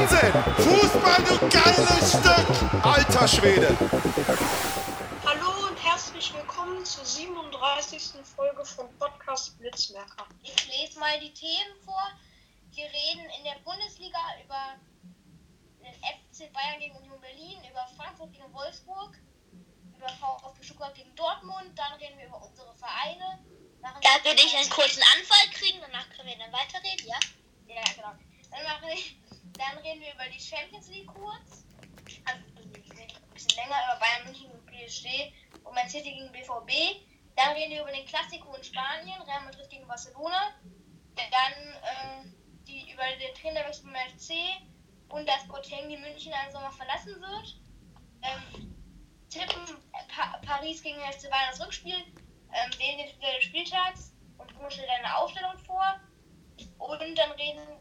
Wahnsinn. Fußball, du geiles Stück. Alter Schwede. Hallo und herzlich willkommen zur 37. Folge von Podcast Blitzmerker. Ich lese mal die Themen vor. Wir reden in der Bundesliga über den FC Bayern gegen Union Berlin, über Frankfurt gegen Wolfsburg, über VfB Stuttgart gegen Dortmund. Dann reden wir über unsere Vereine. Machen Da würde ich einen kurzen Anfall kriegen, danach können wir dann weiterreden, ja? Ja, genau. Dann, machen wir, dann reden wir über die Champions League kurz. Also ein bisschen länger über Bayern München und PSG und Man City gegen BVB. Dann reden wir über den Klassiko in Spanien, Real Madrid gegen Barcelona. Dann ähm, die, über den Trainerwechsel beim FC und dass Boateng die München einen Sommer verlassen wird. Ähm, tippen pa Paris gegen FC Bayern das Rückspiel. Ähm, wählen den Spieler Spieltags und Bruno stellt eine Aufstellung vor. Und dann reden,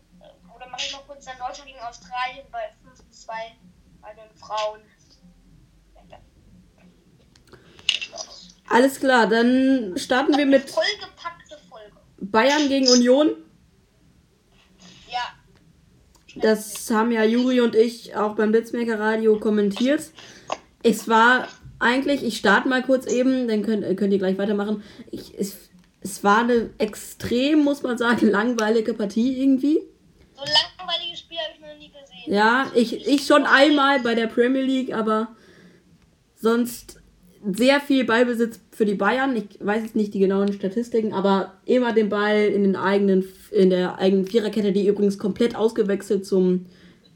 oder mache ich noch kurz dann Deutschland gegen Australien bei 5 zu 2 bei den Frauen. Alles klar, dann starten wir mit Vollgepackte Folge. Bayern gegen Union. Ja. Das haben ja Juri und ich auch beim Blitzmaker Radio kommentiert. Es war eigentlich, ich starte mal kurz eben, dann könnt, könnt ihr gleich weitermachen. Ich, es, es war eine extrem, muss man sagen, langweilige Partie irgendwie. So ein langweiliges Spiel habe ich noch nie gesehen. Ja, ich, ich schon einmal bei der Premier League, aber sonst sehr viel Ballbesitz für die Bayern. Ich weiß jetzt nicht die genauen Statistiken, aber immer den Ball in den eigenen, in der eigenen Viererkette, die übrigens komplett ausgewechselt zum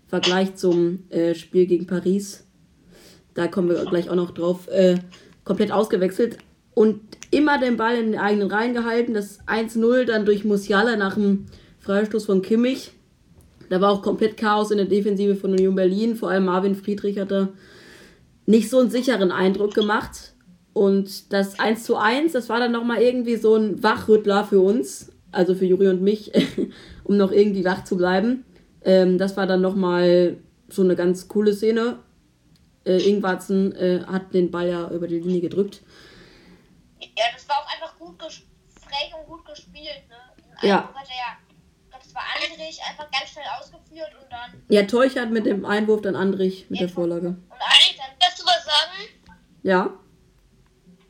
Vergleich zum äh, Spiel gegen Paris. Da kommen wir gleich auch noch drauf. Äh, komplett ausgewechselt und immer den Ball in den eigenen Reihen gehalten. Das 1-0 dann durch Musiala nach dem Freistoß von Kimmich. Da war auch komplett Chaos in der Defensive von Union Berlin. Vor allem Marvin Friedrich hat da nicht so einen sicheren Eindruck gemacht. Und das 1 zu 1, das war dann nochmal irgendwie so ein Wachrüttler für uns, also für Juri und mich, um noch irgendwie wach zu bleiben. Ähm, das war dann nochmal so eine ganz coole Szene. Äh, Ingwarzen äh, hat den Ball ja über die Linie gedrückt. Ja, das war auch einfach gut frech und gut gespielt. Ne? Ja. Hat er ja, ich glaube, das war Andrich, einfach ganz schnell ausgeführt und dann. Ja, Teuchert mit dem Einwurf, dann Andrich mit der Vorlage. Und Andrich dann. Willst du was sagen? Ja,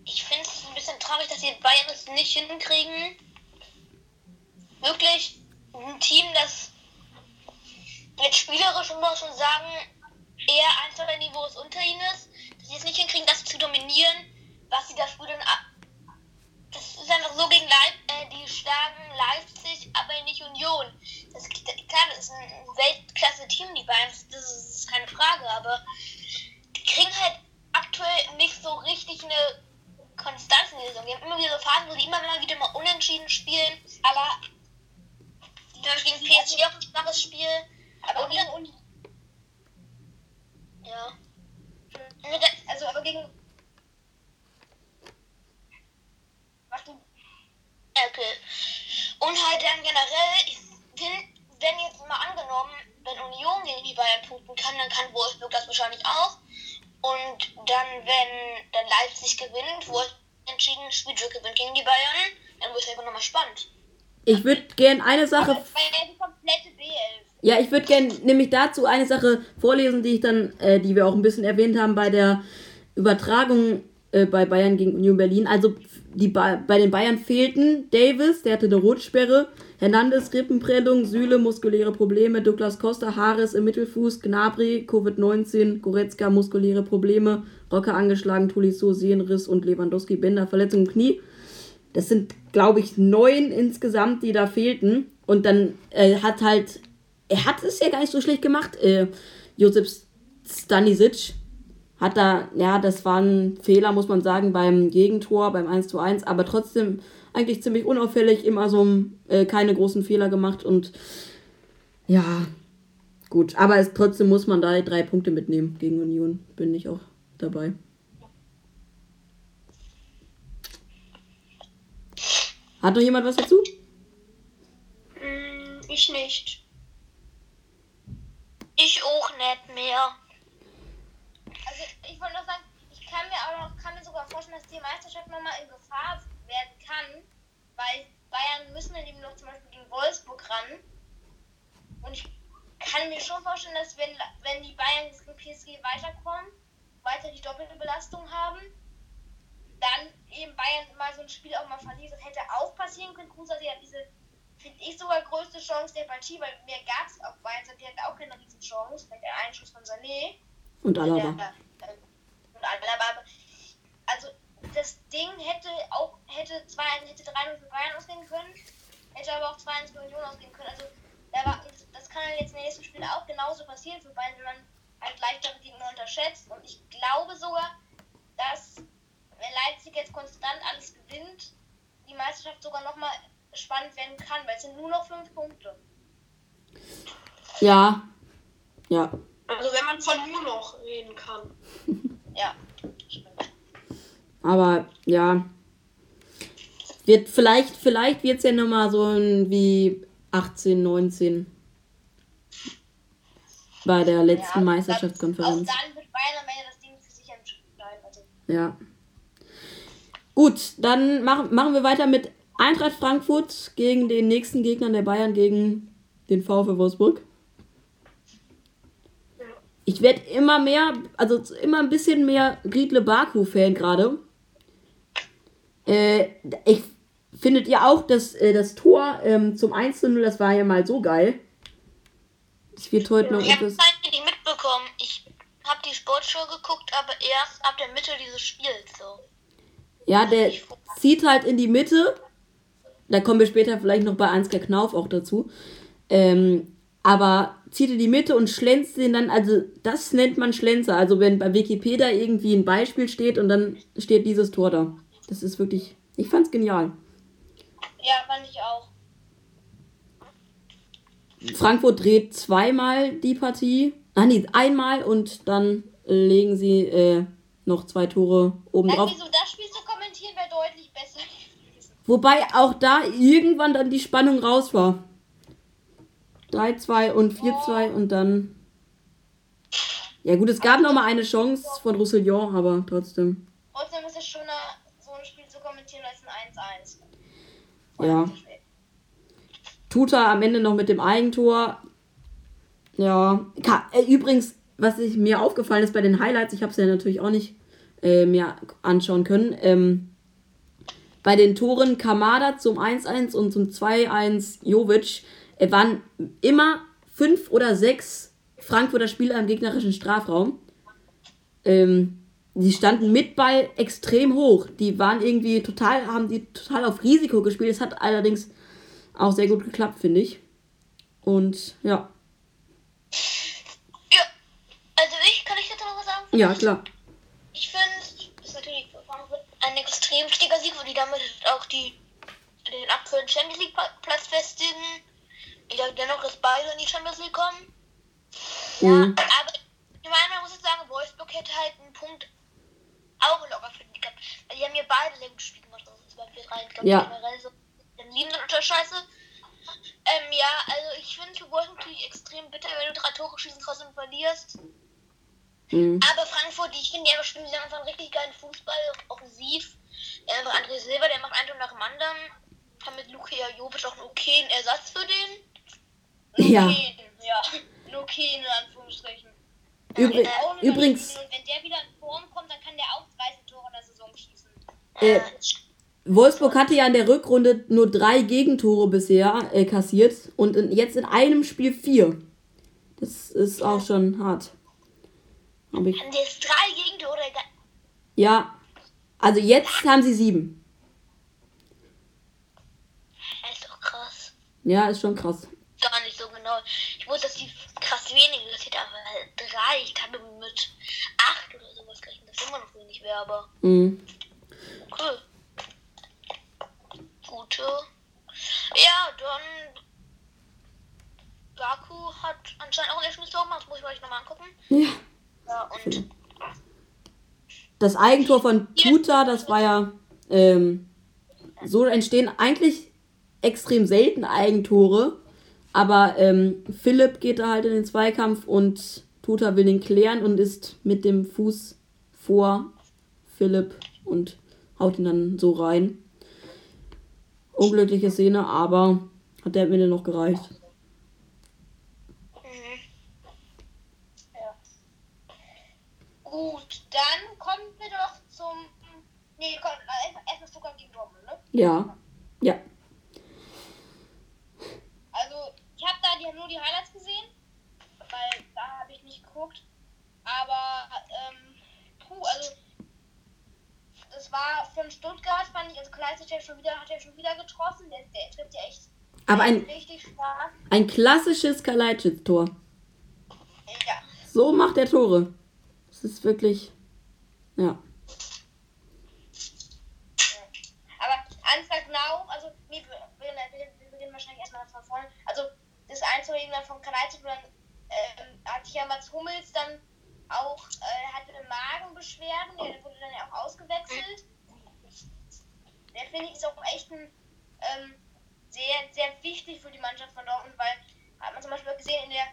Ich finde es ein bisschen traurig, dass die Bayern es nicht hinkriegen. Wirklich ein Team, das jetzt spielerisch muss man schon sagen, eher ein, zwei Niveaus unter ihnen ist, dass sie es nicht hinkriegen, das zu dominieren, was sie da spielen. ab- Das ist einfach so gegen Leip äh, die schlagen Leipzig, aber nicht Union. Das, klar, das ist ein Weltklasse-Team, die Bayern, das, das ist keine Frage, aber die kriegen halt aktuell nicht so richtig eine Konstanz in der Saison. Die haben immer wieder so Phasen, wo sie immer mal wieder mal unentschieden spielen, aber die haben gegen PSG auch ein schwaches Spiel. Aber Und gegen dann- Uni. Ja. Dann- Also, aber gegen. Okay. Und halt dann generell, ich finde, wenn jetzt mal angenommen, wenn Union gegen die Bayern punkten kann, dann kann Wolfsburg das wahrscheinlich auch. Und dann, wenn dann Leipzig gewinnt, Wolfsburg entschieden Spielzug gewinnt gegen die Bayern, dann wird es einfach nochmal spannend. ich würde gerne eine Sache Das war ja die komplette B11. Ja, ich würde gerne nämlich dazu eine Sache vorlesen, die ich dann, äh, die wir auch ein bisschen erwähnt haben bei der Übertragung äh, bei Bayern gegen Union Berlin. Also die ba bei den Bayern fehlten Davis, der hatte eine Rotsperre, Hernandez Rippenprellung, Süle muskuläre Probleme, Douglas Costa Haares im Mittelfuß, Gnabry Covid-19, Goretzka muskuläre Probleme, Rocker angeschlagen, Tolisso Sehnenriss und Lewandowski Bänder Verletzung im Knie. Das sind, glaube ich, neun insgesamt, die da fehlten. Und dann äh, hat halt, er hat es ja gar nicht so schlecht gemacht. Äh, Josip Stanisic hat da, ja, das war ein Fehler, muss man sagen, beim Gegentor, beim 1 zu 1, aber trotzdem eigentlich ziemlich unauffällig, immer so äh, keine großen Fehler gemacht und ja, Gut, aber es, trotzdem muss man da drei Punkte mitnehmen gegen Union. Bin ich auch dabei. Hat noch jemand was dazu? Hm, ich nicht. Ich auch nicht mehr. Ich wollte noch sagen, ich kann mir auch noch, kann mir sogar vorstellen, dass die Meisterschaft nochmal in Gefahr werden kann, weil Bayern müssen dann eben noch zum Beispiel gegen Wolfsburg ran. Und ich kann mir schon vorstellen, dass wenn, wenn die Bayern gegen PSG weiterkommen, weiter die doppelte Belastung haben, dann eben Bayern mal so ein Spiel auch mal verliert. Das hätte auch passieren können. Kruse hatte ja diese, finde ich, sogar größte Chance der Partie, weil mehr gab es auf Bayern. Die hatten auch keine riesen Chance. Mit der Einschuss von Sané. Und Alaba. Der, und Alaba. Also das Ding hätte auch hätte 2 hätte 3-0 für Bayern ausgehen können, hätte aber auch 2-1 für Union ausgehen können. Also da war, das kann dann jetzt im nächsten Spiel auch genauso passieren für Bayern, wenn man halt leichtere Gegner unterschätzt. Und ich glaube sogar, dass wenn Leipzig jetzt konstant alles gewinnt, die Meisterschaft sogar nochmal spannend werden kann, weil es sind nur noch fünf Punkte. Ja. Ja. Also wenn man von nur noch reden kann. Ja, stimmt. Aber ja. Wird vielleicht, vielleicht wird es ja nochmal so ein wie 18, 19 bei der letzten Ja, Meisterschaftskonferenz. Auch dann wird Bayern am Ende das Ding für sich entscheiden. Also, Ja. Gut, dann machen, machen wir weiter mit Eintracht Frankfurt gegen den nächsten Gegner der Bayern, gegen den VfL Wolfsburg. Ich werde immer mehr, also immer ein bisschen mehr Riedle Baku-Fan gerade. Äh, ich findet ihr auch, dass äh, das Tor ähm, zum 1 0, das war ja mal so geil. Das wird heute noch Ich habe nicht mitbekommen. Ich habe die Sportshow geguckt, aber erst ab der Mitte dieses Spiels so. Ja, der zieht halt in die Mitte. Da kommen wir später vielleicht noch bei Ansgar Knauf auch dazu. Ähm, aber zieht in die Mitte und schlänzt den dann, also das nennt man Schlenzer. Also wenn bei Wikipedia irgendwie ein Beispiel steht und dann steht dieses Tor da. Das ist wirklich, ich fand's genial. ja, fand ich auch. Frankfurt dreht zweimal die Partie. Ah nee, einmal und dann legen sie äh, noch zwei Tore oben drauf. mir so, das Spiel zu kommentieren wäre deutlich besser. Wobei auch da irgendwann dann die Spannung raus war. 3-2 und 4-2 und dann. Ja gut, es gab noch mal eine Chance von Roussillon, aber trotzdem. Trotzdem ist es schöner, so ein Spiel zu kommentieren als ein 1-1. Ja. Tuta am Ende noch mit dem Eigentor. Ja. Äh, Übrigens, was ich, mir aufgefallen ist bei den Highlights, ich habe es ja natürlich auch nicht äh, mir anschauen können. Ähm, bei den Toren Kamada zum 1-1 und zum 2-1 Jovic waren immer fünf oder sechs Frankfurter Spieler im gegnerischen Strafraum. Ähm, die standen mit Ball extrem hoch. Die waren irgendwie total, haben die total auf Risiko gespielt. Es hat allerdings auch sehr gut geklappt, finde ich. Und ja, Ja, also ich, kann ich dazu noch was sagen? ja, klar. Ich finde, das ist natürlich ein extrem wichtiger Sieg, weil die damit auch die, den aktuellen Champions League Platz festigen. Ich glaube dennoch, dass beide in die Champions League kommen. Mhm. Aber ich meine, man muss jetzt sagen, Wolfsburg hätte halt einen Punkt auch locker verdient gehabt. Weil die haben ja beide sehr gutes Spiel gemacht. Also es war wir drei, ich glaube Ja. generell so. Dann lieben unter Scheiße. Ähm, ja, also ich finde für Wolfsburg natürlich extrem bitter, wenn du drei Tore schießen trotzdem verlierst. Mhm. Aber Frankfurt, die, ich finde, die spielen einfach einen richtig geilen Fußball, offensiv. Ja, einfach André Silva, der macht ein Tor nach dem anderen. Haben mit Luke Jovic auch einen okayen Ersatz für den. Ja. Okay, ja. Nur okay, in Anführungsstrichen. Übri Auch wenn man übrigens, Und wenn der wieder in Form kommt, dann kann der auch 30 Tore in der Saison schießen. äh, Wolfsburg hatte ja in der Rückrunde nur drei Gegentore bisher äh, kassiert und in, jetzt in einem Spiel vier. Das ist auch schon hart. Hab ich, Haben die jetzt drei Gegentore? Ja, also jetzt haben sie sieben. Das ist doch krass. Ja, ist schon krass. Genau. Ich wusste, dass die krass wenige kassiert haben, aber halt drei. Ich kann nur mit acht oder sowas rechnen. Das immer noch wenig wäre, aber Mhm. cool. Gute. Ja, dann Baku hat anscheinend auch ein Elfmeter gemacht. Das muss ich euch nochmal angucken. Ja. Ja, und Das Eigentor von Tuta, das war ja. Ähm, so entstehen eigentlich extrem selten Eigentore. Aber ähm, Philipp geht da halt in den Zweikampf und Tuta will den klären und ist mit dem Fuß vor Philipp und haut ihn dann so rein. Unglückliche Szene, aber hat der am Ende noch gereicht. Gut, dann kommen wir doch zum. Nee, komm, äh, erstmal Stuttgart gegen Dortmund, ne? Ja. Ja. Also, ich habe da die, nur die Highlights gesehen, weil da habe ich nicht geguckt. Aber, ähm, puh, also, das war von Stuttgart, fand ich, also Kleist hat schon wieder, hat ja schon wieder getroffen, der, der trifft ja echt Aber ein, richtig stark. ein klassisches Kalajdzic-Tor. Ja, So macht er Tore. Das ist wirklich. Ja. aber Anfang Now, also, wir, beginnen wahrscheinlich erstmal von vorne. Also, das Einzulegen dann von Kleist, dann ähm, hat hier Mats Hummels dann auch, äh, hatte Magenbeschwerden, der wurde dann ja auch ausgewechselt. Der finde ich ist auch echt ein, ähm, sehr, sehr wichtig für die Mannschaft von Dortmund, weil hat man zum Beispiel gesehen in der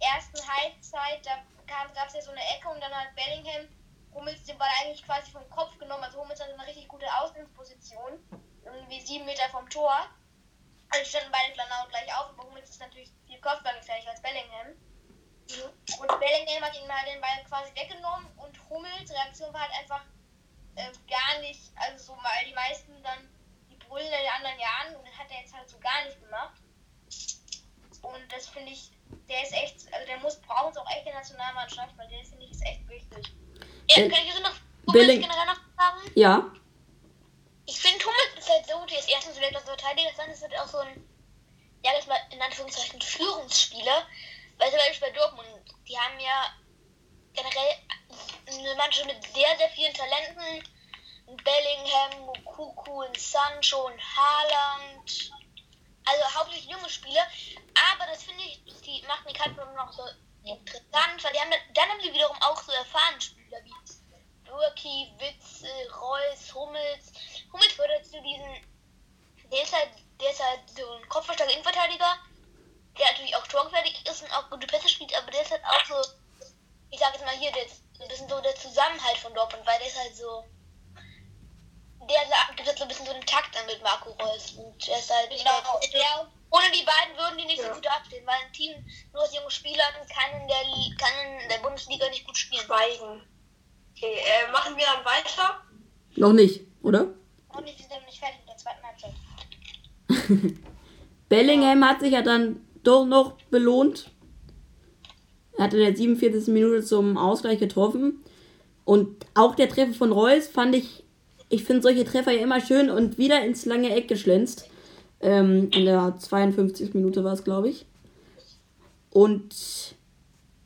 ersten Halbzeit, da gab es ja so eine Ecke und dann hat Bellingham Hummels den Ball eigentlich quasi vom Kopf genommen. Also Hummels hatte eine richtig gute Ausgangsposition, irgendwie sieben Meter vom Tor. Also standen beide genau gleich auf, aber Hummels ist natürlich viel kopfballgefährlicher als Bellingham. Und Bellingham hat ihn mal den Ball quasi weggenommen und Hummels Reaktion war halt einfach äh, gar nicht, also so mal die meisten dann die brüllen in den anderen Jahren und das hat er jetzt halt so gar nicht gemacht. Und das finde ich, der ist echt, also der muss, braucht uns auch echt in der Nationalmannschaft, weil der finde ich ist echt wichtig. ja, Äh, kann ich jetzt noch Hummels generell noch sagen? Ja. Ich finde Hummels ist halt so gut, der ist erstens vielleicht als Verteidiger, dann ist er auch so ein, ja, das mal in Anführungszeichen Führungsspieler. Weil zum Beispiel bei Dortmund, die haben ja generell eine Mannschaft mit sehr, sehr vielen Talenten. Bellingham, Mukuku, Sancho und Haaland. Also hauptsächlich junge Spieler. Aber das finde ich, die machen die Karte noch so interessant, weil die haben, dann haben sie wiederum auch so erfahrene Spieler wie Burki, Witzel, Reus, Hummels. Hummels würde zu diesen. Der ist halt, der ist halt so ein kopfballstarker Innenverteidiger, der natürlich auch torgefährlich ist und auch gute Pässe spielt, aber der ist halt auch so, ich sag jetzt mal hier, der ist ein bisschen so der Zusammenhalt von Dortmund, weil der ist halt so. Der sa- gibt halt so ein bisschen so einen Takt an mit Marco Reus. Und der ist halt. Ich Genau, glaub, der, ohne die beiden würden die nicht so gut dastehen, weil ein Team nur aus jungen Spielern kann in der, kann in der Bundesliga nicht gut spielen. Schweigen. Okay, äh, machen wir dann weiter? Noch nicht, oder? und wir sind noch nicht fertig mit der zweiten Halbzeit. Bellingham hat sich ja dann doch noch belohnt. Er hat in der 47. Minute zum Ausgleich getroffen. Und auch der Treffer von Reus fand ich, ich finde solche Treffer ja immer schön und wieder ins lange Eck geschlänzt. Ähm, in der 52. Minute war es, glaube ich. Und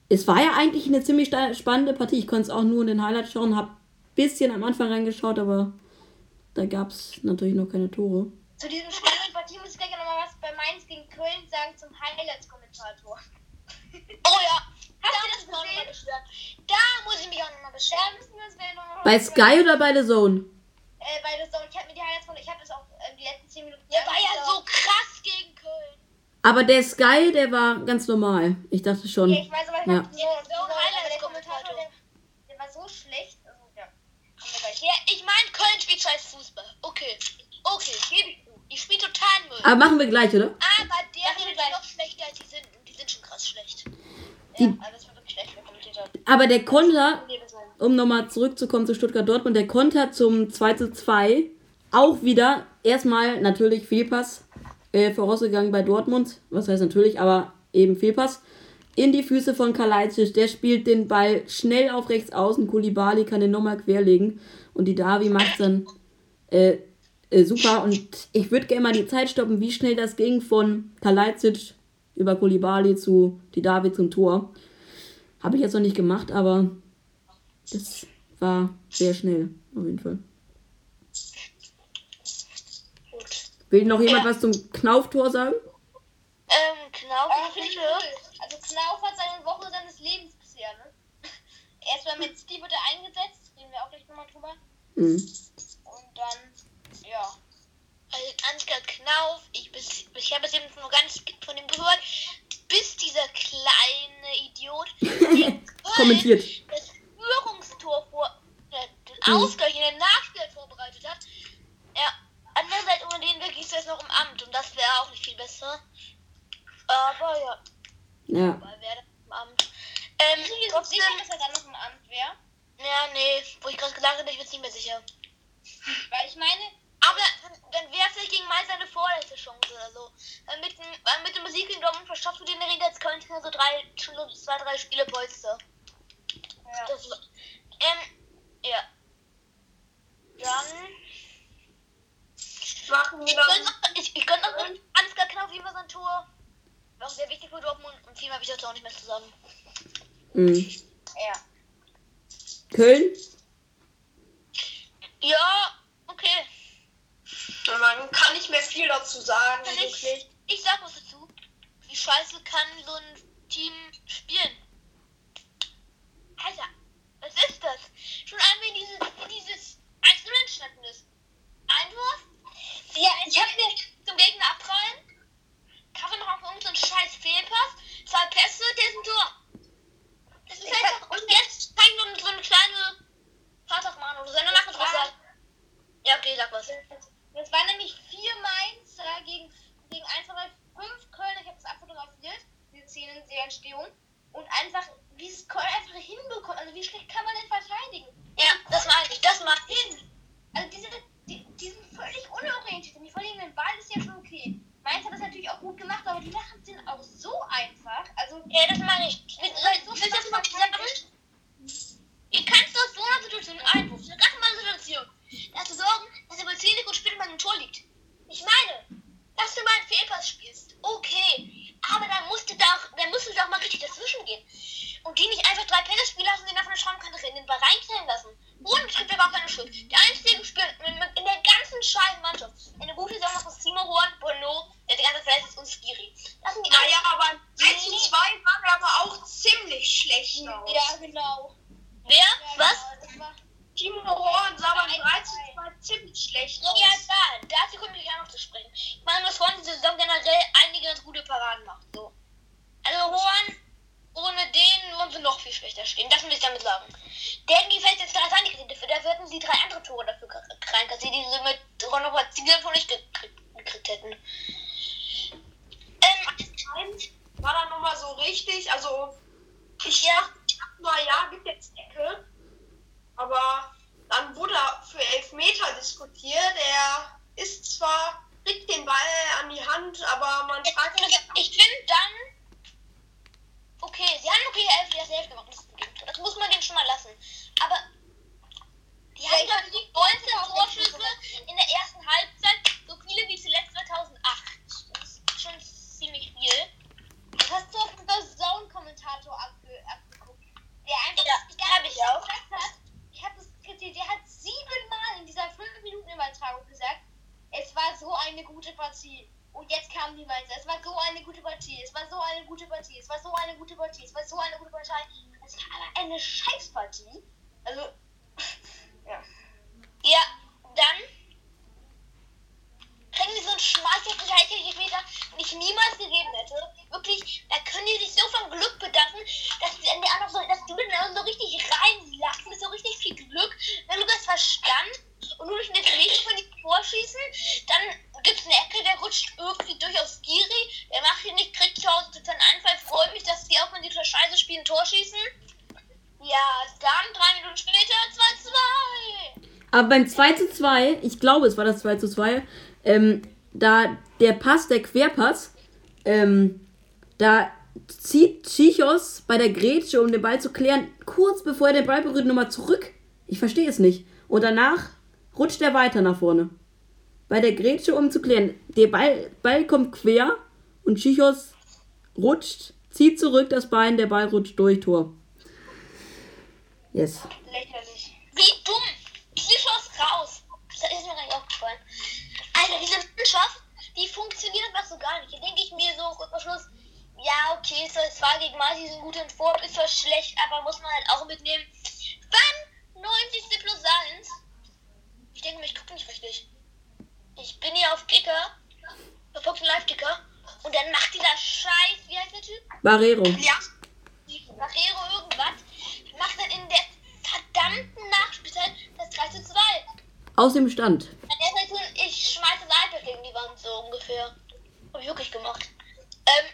es war ja eigentlich eine ziemlich spannende Partie. Ich konnte es auch nur in den Highlights schauen, habe ein bisschen am Anfang reingeschaut, aber da gab es natürlich noch keine Tore. Zu diesem spannenden Partie muss ich gleich noch mal was bei Mainz gegen Köln sagen zum Highlights-Kommentator. Oh ja, da Habt ihr muss das ich mich auch nochmal beschweren. Da muss ich mich auch nochmal Da beschweren. müssen wir uns gleich noch mal Bei Sky oder bei The Zone? Äh, bei der Zone. Ich habe mir die Highlights von, ich habe das auch äh, die letzten 10 Minuten. Der war ja so krass gegen Köln. Aber der Sky, der war ganz normal. Ich dachte schon. Ja, ich weiß aber, ich Ja. Ja, so, Highlights-Kommentator. Kommentator, der, der war so schlecht. Also, ja. Kommen wir gleich. Ja, ich meine, Köln spielt scheiß Fußball. Okay, okay, gebe ich Die spielt total Müll. Aber machen wir gleich, oder? Aber der Machen wir ist gleich. noch schlechter als die sind. Und die sind schon krass schlecht. Ja, also das war wirklich schlecht. Aber der Konter, um nochmal zurückzukommen zu Stuttgart-Dortmund, der Konter zum 2 zu 2, auch wieder erstmal natürlich Fehlpass äh, vorausgegangen bei Dortmund. Was heißt natürlich, aber eben Fehlpass. In die Füße von Kalajdzic. Der spielt den Ball schnell auf rechts außen. Kulibali kann den nochmal querlegen. Und die Davi macht dann äh, äh, super. Und ich würde gerne mal die Zeit stoppen, wie schnell das ging von Kalajdzic über Kulibali zu die Davi zum Tor. Habe ich jetzt noch nicht gemacht, aber das war sehr schnell, auf jeden Fall. Will noch jemand Ja. was zum Knauftor sagen? Ähm, ich finde, cool. Also Knauf hat seine Woche seines Lebens bisher, ne? Erstmal mit Steve wird er eingesetzt, reden wir auch gleich nochmal drüber. Mhm. Und dann, ja. Also Ansgar Knauf, ich, bis, ich habe bis eben nur ganz von dem gehört, bis dieser kleine Idiot Köln Kommentiert. das Führungstor vor äh, den Mhm. Ausgleich in der Nachspiel vorbereitet hat. Ja, andererseits ohne den wirklich ist er jetzt noch im Amt und das wäre auch nicht viel besser. Aber ja, Ja. weil wäre im Amt. Ähm, Ich bin trotzdem, sicher, dass er dann noch im Amt wäre. ja, nee, wo ich gerade gesagt habe, ich bin nicht mehr sicher. Weil ich meine, Aber dann, wäre es vielleicht gegen Mainz eine vorletzte Chance oder so. Weil mit dem, weil mit dem Musik in Dortmund verschaffst du den Ring jetzt Köln so drei, schon so zwei, drei Spiele Polster. ja. Das ähm, ja. Dann. Machen wir Ich dann. könnte noch, ich, ich könnte noch mit Ansgar Knauf lieber sein Tor. War auch sehr wichtig für Dortmund und viel habe ich jetzt auch nicht mehr zu sagen. Mhm. ja. Köln? Ja. Man kann nicht mehr viel dazu sagen, wirklich. ich, ich sag was dazu. Wie scheiße kann so ein Team spielen? Alter, was ist das? Schon einmal in dieses, dieses 1-0 entstanden ist. Einwurf, Ja, ich hab mir. zum Gegner abprallen, Kaffee noch auf irgendeinen scheiß Fehlpass, zwei Pässe, der ist ein Tor. Das ist Ich einfach, und jetzt zeigt nur so eine kleine Vatermann oder seine was sagen. Ja, okay, sag was. Das waren nämlich vier Mainzer gegen, gegen 1, 2, 3, 5 Köln. Ich habe das abfotografiert, diese Szenen der Entstehung. Und einfach, wie es Köln einfach hinbekommt. Also, wie schlecht kann man denn verteidigen? Ja, das meine ich, das mag ich. Hin. Also, diese, die, die sind völlig unorientiert. Und die verlieren den Ball, ist ja schon okay. Mainz hat das natürlich auch gut gemacht, aber die Sachen sind auch so einfach. Also, Ja, das meine ich. Ich will, so das mal sagen. Ihr kannst aus so einer Situation einen Einwurf, eine ganz normale Situation, dafür sorgen, dass er bei 10 Sekunden später mal ein Tor liegt. Ich meine, dass du mal einen Fehlpass spielst, okay. Aber dann musst du da dann musst du da auch mal richtig dazwischen gehen. Und die nicht einfach drei Pässe spielen lassen, die nach einer Schaumkante rennen, den Ball reinknallen lassen. Und es gibt aber auch keine Schuld. Der einzige Spieler in in der ganzen scheiß Mannschaft, eine gute Saison noch ist Timo Horn, Bono, der die ganze verletzt ist und Skiri. Das sind die Naja, aber 1 zu 2 waren wir aber auch ziemlich schlecht aus. ja, genau. Wer? Ja, Was? Genau. Timo Horn sah beim 3 zu 2 ziemlich schlecht Ja, ja, dazu komme ich auch noch zu sprechen. Ich meine, dass Horn diese Saison generell einige ganz gute Paraden macht. So. Also Horn, ohne den würden sie noch viel schlechter stehen. Das will ich damit sagen. Die vielleicht jetzt drei Sandikredite für, dafür hätten sie drei andere Tore dafür reinkassiert, die sie mit Ronald Ziegler von nicht gekriegt, hätten. Ähm, war dann nochmal so richtig, also ich dachte, na ja, gibt jetzt Ecke, aber dann wurde für Elfmeter diskutiert. Er ist zwar, kriegt den Ball an die Hand, aber man fragt sich, ich finde dann, okay, sie haben okay elf, die Elf gemacht, das ist gut. Das muss man denen schon mal lassen. Aber die haben ich doch hab die die 19 auch Torschüsse nicht in der ersten Halbzeit, so viele wie zuletzt 2008. Das ist schon ziemlich viel. das hast du auf dem Zone-Kommentator abge abgeguckt. Der einfach Ja, die ganze hab ich auch. Zeit gesagt hat, ich habe das kritisiert, der hat siebenmal in dieser 5-Minuten-Übertragung gesagt, es war so eine gute Partie. Und jetzt kamen die Mainzer. Es war so eine gute Partie. Es war so eine gute Partie. Es war so eine gute Partie. Es war so eine gute Partie. Es war aber eine Scheißpartie. Also, ja. Ja, dann kriegen die so einen schmeichelnden Meter, den ich niemals gegeben hätte. Wirklich, da können die sich so vom Glück bedanken, dass die an der anderen so, dass du den anderen so richtig reinlassen, mit so richtig viel Glück. Wenn du das Verstand und nur durch eine Drehung von die vorschießen, dann gibt's eine Ecke, der rutscht irgendwie durch aufs Giri, der macht ihn nicht, kriegt zu Hause total einen Einfall, freut mich, dass die auch wenn die total scheiße spielen, Tor schießen. Ja, dann drei Minuten später 2-2. Aber beim 2 zu 2, ich glaube, es war das 2 zu 2, ähm, da der Pass, der Querpass, ähm, da zieht Chichos bei der Grätsche, um den Ball zu klären, kurz bevor er den Ball berührt, nochmal zurück. Ich verstehe es nicht. Und danach rutscht er weiter nach vorne. Bei der Grätsche, um zu klären. Der Ball, Ball kommt quer und Chichos rutscht, zieht zurück das Bein, der Ball rutscht durch Tor. Yes. Lächerlich. Wie dumm! Die Schuss raus! Das ist mir gar nicht aufgefallen. Mannschaft, die funktioniert einfach so gar nicht. Hier denke ich mir so kurz vor Schluss, ja, okay, es war gegen Marti so guter Entwurf, ist zwar schlecht, aber muss man halt auch mitnehmen. Wann? 90. plus 1? Ich denke mir, ich gucke nicht richtig. Ich bin hier auf Kicker, auf Fox Live Kicker, und dann macht dieser Scheiß, wie heißt der Typ? Barrero. Ja, Barrero irgendwas, macht dann in der verdammten Nachspielzeit das 3 zu 2. Aus dem Stand. Ich schmeiße das iPad gegen die Wand, so ungefähr. Hab ich wirklich gemacht. Ähm,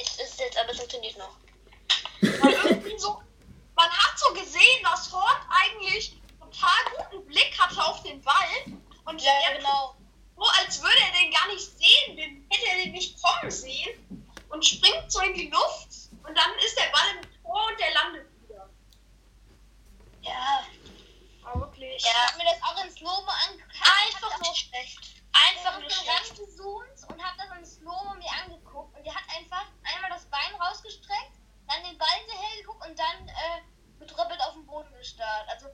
es ist jetzt, aber es funktioniert noch. man, so, man hat so gesehen, dass Hort eigentlich total guten Blick hatte auf den Ball. Und Ja, genau. so als würde er den gar nicht sehen, den hätte er den nicht kommen sehen und springt so in die Luft und dann ist der Ball im Tor und der landet wieder. Ja, Aber wirklich. Ich Ja. hab mir das auch in Slow-Mo angeguckt. einfach nur schlecht. Einfach nur Ich bin schlecht. rangezoomt und hab das in Slow-Mo mir angeguckt. Und der hat einfach einmal das Bein rausgestreckt, dann den Ball hinterher geguckt und dann äh, getröppelt auf den Boden gestarrt. Also,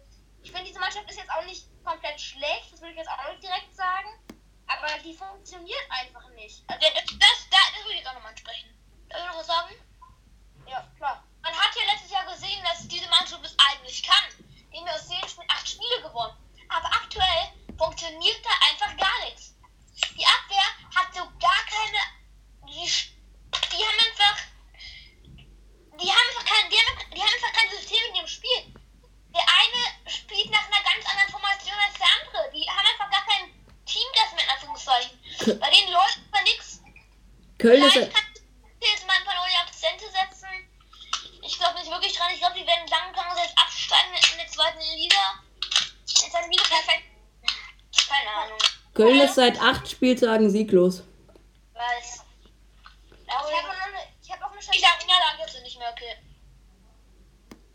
ich finde, diese Mannschaft ist jetzt auch nicht komplett schlecht, das würde ich jetzt auch nicht direkt sagen. Aber die funktioniert einfach nicht. Also, Ja, das, das, das, das will ich jetzt auch nochmal ansprechen. Darf ich noch was sagen? ja, klar. Man hat ja letztes Jahr gesehen, dass diese Mannschaft es eigentlich kann. Die haben ja aus 10 Spielen 8 Spiele gewonnen. Aber aktuell funktioniert da einfach gar nichts. Die Abwehr hat so gar keine. Die, die haben einfach. Die haben einfach kein, die haben, die haben einfach kein System in ihrem Spiel. Der eine spielt nach einer ganz anderen Formation als der andere. Die haben einfach gar kein Team, das mit Anführungszeichen. Bei den Leuten war nix. Köln ist, Vielleicht kann ich jetzt mal ein paar neue Akzente setzen. Ich glaube nicht wirklich dran. Ich glaube, die werden langsamer jetzt absteigen in der zweiten Liga. In der zweiten Liga perfekt. Keine Ahnung. Köln ist seit acht Spieltagen sieglos. Weiß. Ich habe auch, noch eine- ich hab auch eine Ich Statistik sag, ja, danke, sind nicht mehr okay.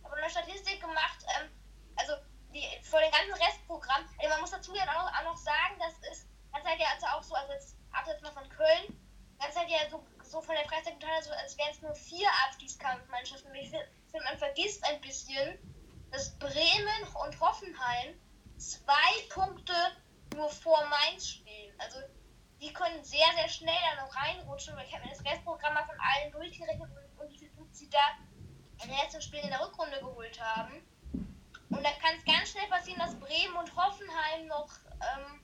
habe eine Statistik gemacht, ähm, also die, vor dem ganzen Restprogramm. Also man muss dazu ja auch, auch noch sagen, das ist ganz halt ja also auch so, also jetzt abseits mal von Köln, ganz halt ja so, so von der Freizeit total so, als wären es nur vier Abstiegskampfmannschaften. Ich finde, find, man vergisst ein bisschen, dass Bremen und Hoffenheim zwei Punkte nur vor Mainz stehen. Also die können sehr, sehr schnell da noch reinrutschen, weil ich habe mir das Restprogramm mal von allen durchgerechnet und, und wie viele Punkte sie da in den letzten Spielen in der Rückrunde geholt haben. Und da kann es ganz schnell passieren, dass Bremen und Hoffenheim noch ähm,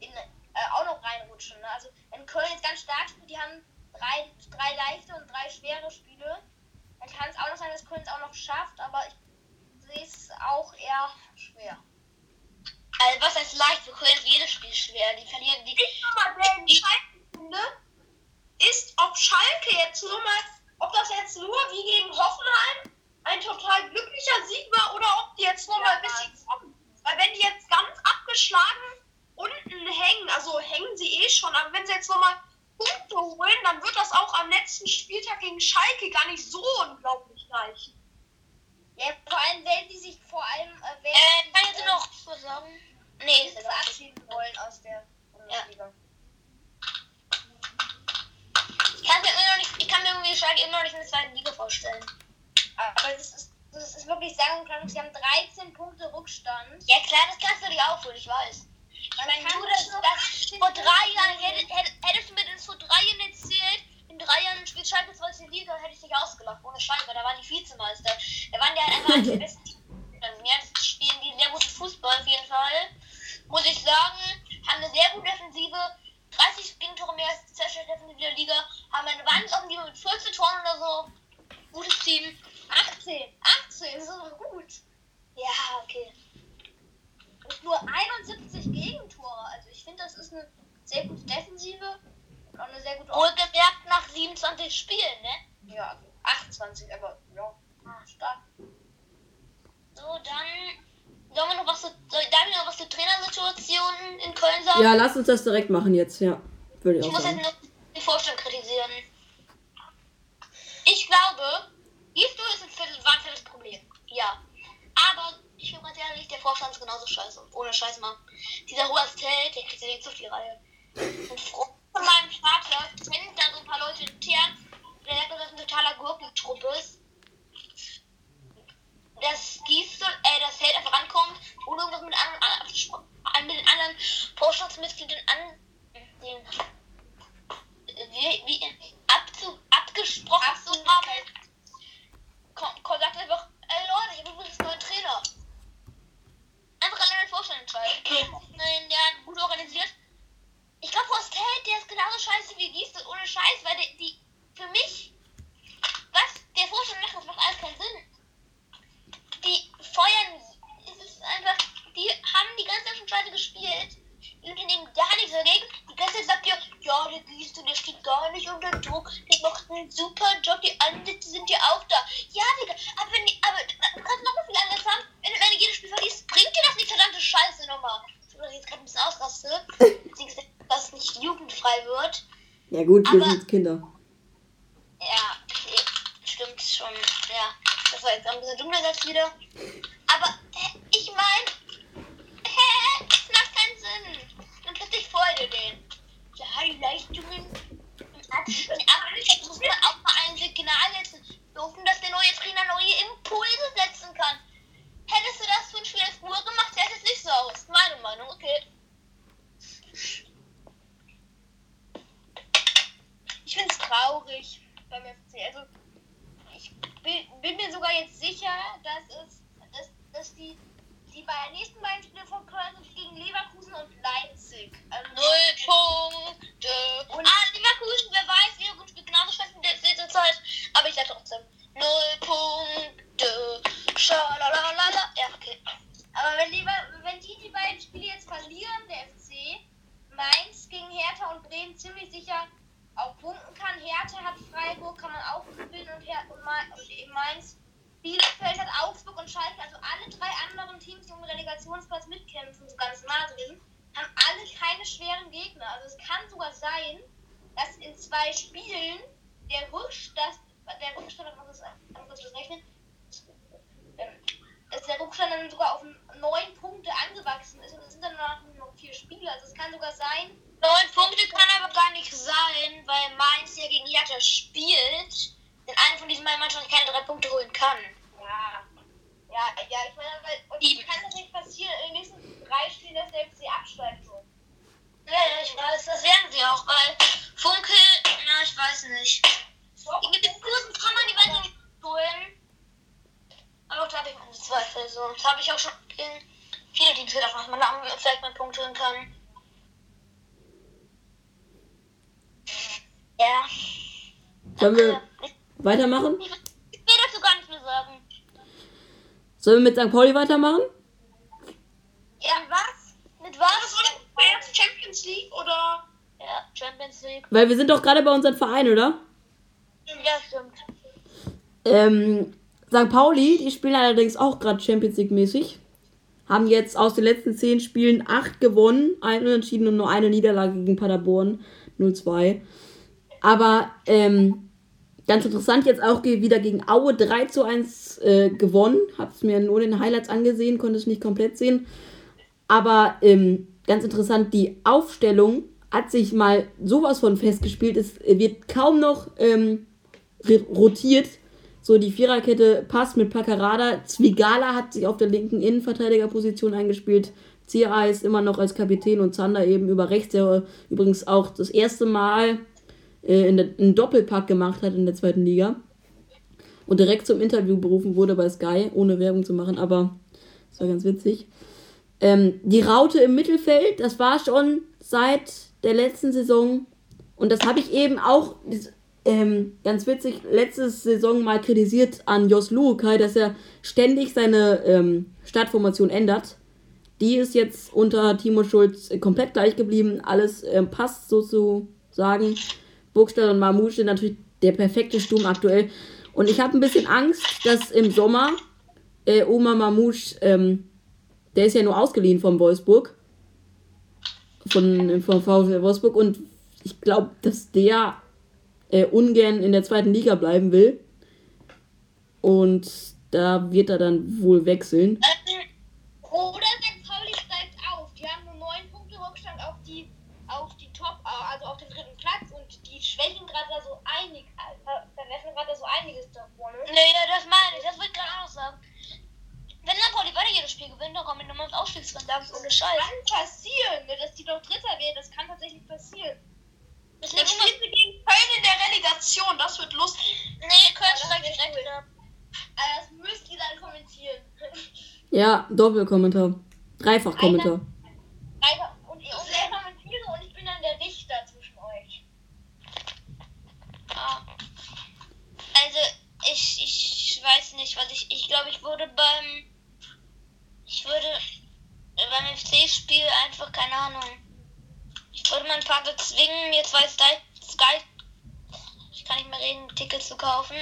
in, äh, auch noch reinrutschen. Ne? Also wenn Köln jetzt ganz stark spielt, die haben drei, drei leichte und drei schwere Spiele, dann kann es auch noch sein, dass Köln es auch noch schafft, aber ich sehe es auch eher schwer. Also, was heißt leicht? Wir können jedes Spiel schwer. Die verlieren die. Ich mal der entscheidende finde, ist, ob Schalke jetzt nur mal, ob das jetzt nur wie gegen Hoffenheim ein total glücklicher Sieg war oder ob die jetzt nur mal ein bisschen kommen. Weil wenn die jetzt ganz abgeschlagen unten hängen, also hängen sie eh schon, aber wenn sie jetzt nochmal Punkte holen, dann wird das auch am Spieltag gegen Schalke gar nicht so unglaublich leicht. Ja, vor allem, wenn sie sich vor allem äh, wenn Äh, sie kann ich jetzt noch sagen? Nee, äh, verabschieden wollen aus der Bundesliga. ich kann mir immer noch nicht, ich kann mir irgendwie Schalke immer noch nicht in der zweiten Liga vorstellen. Aber das ist, das ist wirklich sagen und sie haben 13 Punkte Rückstand. Ja klar, das kannst du dir aufholen, ich weiß. Ich meine, du, das, das noch das, 18 vor drei Jahren, hättest, hättest, du mir das vor drei Jahren erzählt, in drei Jahren spielt Schalke zweite Liga, hätte ich dich ausgelacht, ohne weil da waren die Vizemeister. Da waren die halt einfach der besten Teams. Jetzt spielen die sehr guten Fußball auf jeden Fall. Muss ich sagen, haben eine sehr gute Defensive. 30 Gegentore mehr als die zweite Defensive der Liga. Haben eine Wahnsinnsoffensive mit 14 Toren oder so. Gutes Team. 18, 18, das ist doch gut. Ja, okay. Und nur 71 Gegentore. Also ich finde, das ist eine sehr gute Defensive auch eine sehr gute Wohlgemerkt nach 27 Spielen, ne? Ja, also 28, aber ja, stark. So, dann. Sollen wir noch was zu, soll, darf ich noch was zur Trainersituation in Köln sagen? Ja, lass uns das direkt machen jetzt, ja. Würde ich Ich auch muss jetzt sagen. nur den Vorstand kritisieren. Ich glaube, Gisto ist ein Viertel, war ein viertes Problem. Ja. Aber ich bin ganz ehrlich, der Vorstand ist genauso scheiße. Ohne Scheiß mal. Dieser Ruas Tell, der kriegt ja nicht so viel Reihe. Und von meinem Vater kennen da so ein paar Leute intern. Der sagt, dass ein totaler Gurkentrupp ist. Äh, dass dies soll, äh, das Held einfach rankommt, und irgendwas mit, an, mit den anderen Vorstandsmitgliedern an. Den, wie, wie, abzu, abgesprochen Ach, so zu haben. Komm, sagt einfach, ey Leute, ich habe das neue Trainer. Einfach alleine den Vorstand entscheiden. Nein, der hat gut organisiert. Ich glaube, Hostel, der ist genauso scheiße wie Gießen, ohne Scheiß, weil die, die für mich, was der Vorstand macht, das macht alles keinen Sinn. Die feuern, es ist einfach, die haben die ganze Zeit schon scheiße gespielt. Die Unternehmen gar nichts dagegen. Die ganze Zeit sagt ja, ja, der Gießen, der steht gar nicht unter Druck, der macht einen super Job, die Ansätze sind ja auch da. Ja, Digga, aber wenn die, aber du kannst noch mal viel anders haben, wenn du am jedes Spiel verliest, bringt dir das nicht verdammte Scheiße nochmal. Ich jetzt gerade ein bisschen ausraste. das nicht jugendfrei wird. Ja gut, wir sind Kinder. Ja, stimmt schon. Ja, das war jetzt ein bisschen dumm, das wieder. Mit St. Pauli weitermachen? Ja, was? Mit Was jetzt Champions League oder? Ja, Champions League. Weil wir sind doch gerade bei unserem Verein, oder? Ja, stimmt. Ähm, St. Pauli, die spielen allerdings auch gerade Champions League mäßig. Haben jetzt aus den letzten zehn Spielen acht gewonnen, ein Unentschieden und nur eine Niederlage gegen Paderborn 0-2. Aber ähm, ganz interessant, jetzt auch wieder gegen Aue 3 zu 1 äh, gewonnen. Hab's mir nur in den Highlights angesehen, konnte es nicht komplett sehen. Aber ähm, ganz interessant, die Aufstellung hat sich mal sowas von festgespielt. Es wird kaum noch ähm, rotiert. So, die Viererkette passt mit Paccarada. Zwigala hat sich auf der linken Innenverteidigerposition eingespielt. CA ist immer noch als Kapitän und Zander eben über rechts, der übrigens auch das erste Mal äh, in der, einen Doppelpack gemacht hat in der zweiten Liga. Und direkt zum Interview berufen wurde bei Sky, ohne Werbung zu machen, aber das war ganz witzig. Ähm, die Raute im Mittelfeld, das war schon seit der letzten Saison. Und das habe ich eben auch ähm, ganz witzig letzte Saison mal kritisiert an Jos Luukai, dass er ständig seine ähm, Startformation ändert. Die ist jetzt unter Timo Schulz komplett gleich geblieben. Alles ähm, passt sozusagen. Burgstadt und Mamouche sind natürlich der perfekte Sturm aktuell. Und ich habe ein bisschen Angst, dass im Sommer äh, Oma Mamouche, ähm, der ist ja nur ausgeliehen vom Wolfsburg. Von, vom VfL Wolfsburg. Und ich glaube, dass der äh, ungern in der zweiten Liga bleiben will. Und da wird er dann wohl wechseln. Ähm, Oder St. Pauli steigt auf. Die haben nur neun Punkte Rückstand auf die, auf die Top, also auf den dritten Platz und die schwächen gerade da so einig, äh, verwerfen gerade so einiges da vorne. Naja, das meine ich, das ich gerade auch noch sagen. Wenn Napoli weiter jedes Spiel gewinnt, dann kommen wir nochmal ins Aufstiegsrennen, das ist ohne Scheiß. Kann passieren, ne, dass die doch Dritter werden, das kann tatsächlich passieren. Deswegen Jetzt spielen sie gegen Köln in der Relegation. Das wird lustig. Nee, Köln das steigt direkt cool. ab. Aber das müsst ihr dann kommentieren. Ja, Doppelkommentar. Dreifachkommentar. Alter, weiß nicht, was ich. Ich glaube, ich wurde beim. Ich wurde beim FC-Spiel einfach, keine Ahnung. Ich wurde mein Vater zwingen, mir zwei Sky. Ich kann nicht mehr reden, Tickets zu kaufen.